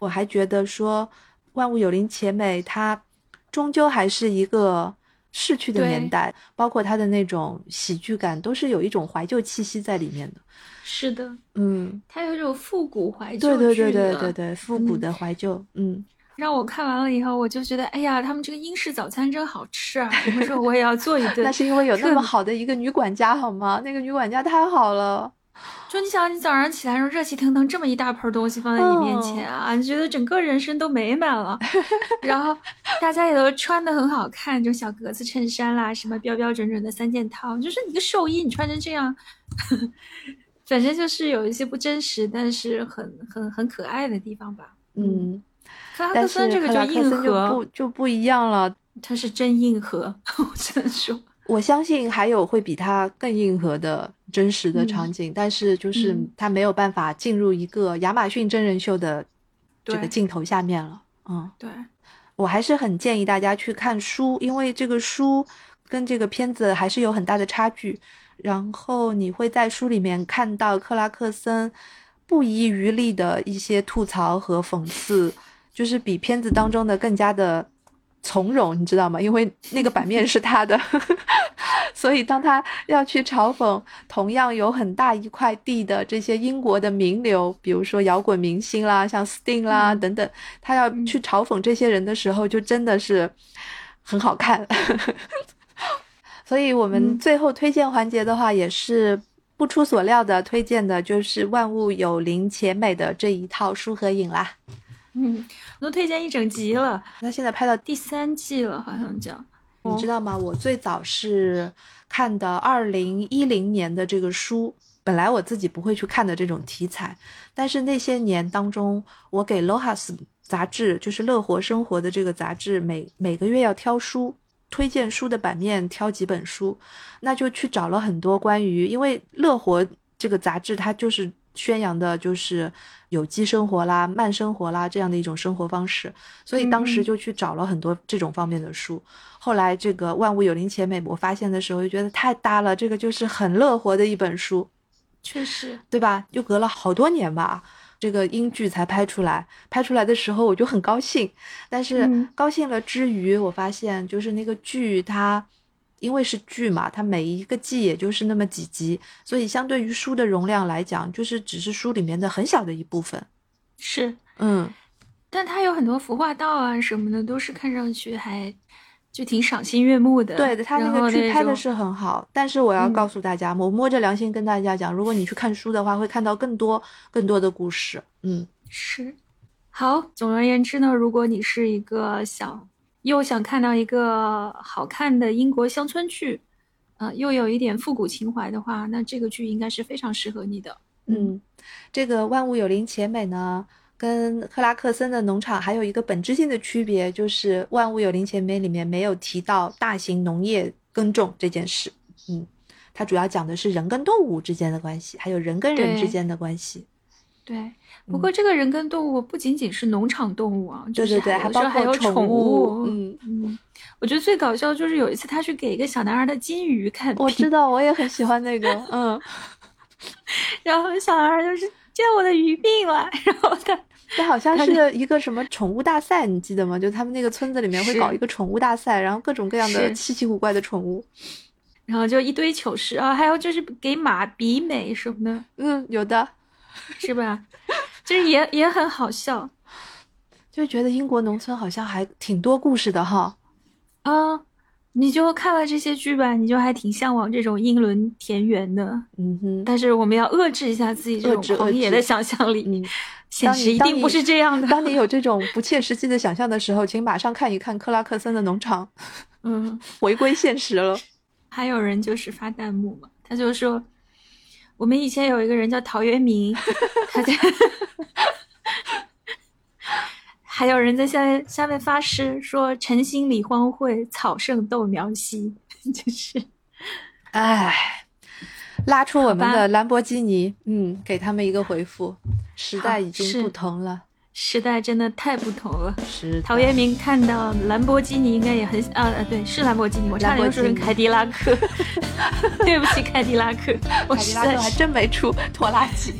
我还觉得说万物有灵且美，它。终究还是一个逝去的年代，包括它的那种喜剧感，都是有一种怀旧气息在里面的。是的，嗯，它有一种复古怀旧。对对对对对对，复古的怀旧。嗯，让我看完了以后，我就觉得，哎呀，他们这个英式早餐真好吃啊！什么时候我也要做一 顿？那是因为有那么好的一个女管家，好吗？那个女管家太好了。就你想，你早上起来时候热气腾腾，这么一大盆东西放在你面前啊，你觉得整个人生都美满了。然后大家也都穿的很好看，就小格子衬衫啦，什么标标准准的三件套，就是你个寿衣，你穿成这样，反正就是有一些不真实，但是很很很可爱的地方吧。嗯，克拉克森这个就硬核，不就不一样了，他是真硬核，我只能说。我相信还有会比它更硬核的真实的场景，但是就是它没有办法进入一个亚马逊真人秀的这个镜头下面了。嗯，对，我还是很建议大家去看书，因为这个书跟这个片子还是有很大的差距。然后你会在书里面看到克拉克森不遗余力的一些吐槽和讽刺，就是比片子当中的更加的。从容，你知道吗？因为那个版面是他的，所以当他要去嘲讽同样有很大一块地的这些英国的名流，比如说摇滚明星啦，像 Sting 啦等等，他要去嘲讽这些人的时候，就真的是很好看。所以我们最后推荐环节的话，也是不出所料的推荐的就是《万物有灵且美》的这一套书和影啦。嗯，我都推荐一整集了。那现在拍到第三季了，好像叫。你知道吗？我最早是看的二零一零年的这个书，本来我自己不会去看的这种题材，但是那些年当中，我给 LOHAS 杂志，就是乐活生活的这个杂志，每每个月要挑书，推荐书的版面挑几本书，那就去找了很多关于，因为乐活这个杂志它就是。宣扬的就是有机生活啦、慢生活啦这样的一种生活方式，所以当时就去找了很多这种方面的书。后来这个《万物有灵且美》，我发现的时候就觉得太搭了，这个就是很乐活的一本书，确实，对吧？又隔了好多年吧，这个英剧才拍出来。拍出来的时候我就很高兴，但是高兴了之余，我发现就是那个剧它。因为是剧嘛，它每一个季也就是那么几集，所以相对于书的容量来讲，就是只是书里面的很小的一部分。是，嗯，但它有很多服化道啊什么的，都是看上去还就挺赏心悦目的。对的，它那个剧拍的是很好。但是我要告诉大家，我摸着良心跟大家讲，如果你去看书的话，会看到更多更多的故事。嗯，是。好，总而言之呢，如果你是一个想。又想看到一个好看的英国乡村剧，呃，又有一点复古情怀的话，那这个剧应该是非常适合你的。嗯，这个《万物有灵且美》呢，跟克拉克森的农场还有一个本质性的区别，就是《万物有灵且美》里面没有提到大型农业耕种这件事。嗯，它主要讲的是人跟动物之间的关系，还有人跟人之间的关系。对。不过，这个人跟动物不仅仅是农场动物啊，对对对，还包括宠物。嗯嗯，我觉得最搞笑就是有一次他去给一个小男孩的金鱼看我知道，我也很喜欢那个。嗯，然后小男孩就是见我的鱼病了，然后他这好像是一个什么宠物大赛，你记得吗？就他们那个村子里面会搞一个宠物大赛，然后各种各样的稀奇古怪的宠物，然后就一堆糗事啊，还有就是给马比美什么的。嗯，有的，是吧？就是也也很好笑，就觉得英国农村好像还挺多故事的哈。啊，你就看了这些剧吧，你就还挺向往这种英伦田园的。嗯哼。但是我们要遏制一下自己这种狂野的想象力。嗯。现实一定不是这样的。当你有这种不切实际的想象的时候，请马上看一看克拉克森的农场。嗯。回归现实了。还有人就是发弹幕嘛，他就说。我们以前有一个人叫陶渊明，他在，还有人在下面下面发诗说：“晨兴理荒秽，草盛豆苗稀。”就是，唉，拉出我们的兰博基尼，嗯，给他们一个回复。时代已经不同了。时代真的太不同了。是陶渊明看到兰博基尼，应该也很啊啊，对，是兰博基尼，我差点说成凯迪拉克。对不起，凯迪拉克，凯迪拉克还真没出拖拉机。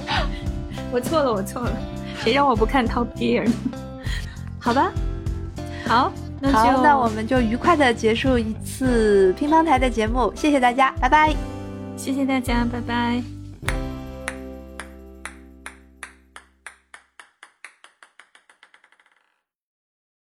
我错了，我错了，谁让我不看 Top Gear 呢？好吧，好，那就那我们就愉快的结束一次乒乓台的节目，谢谢大家，拜拜。谢谢大家，拜拜。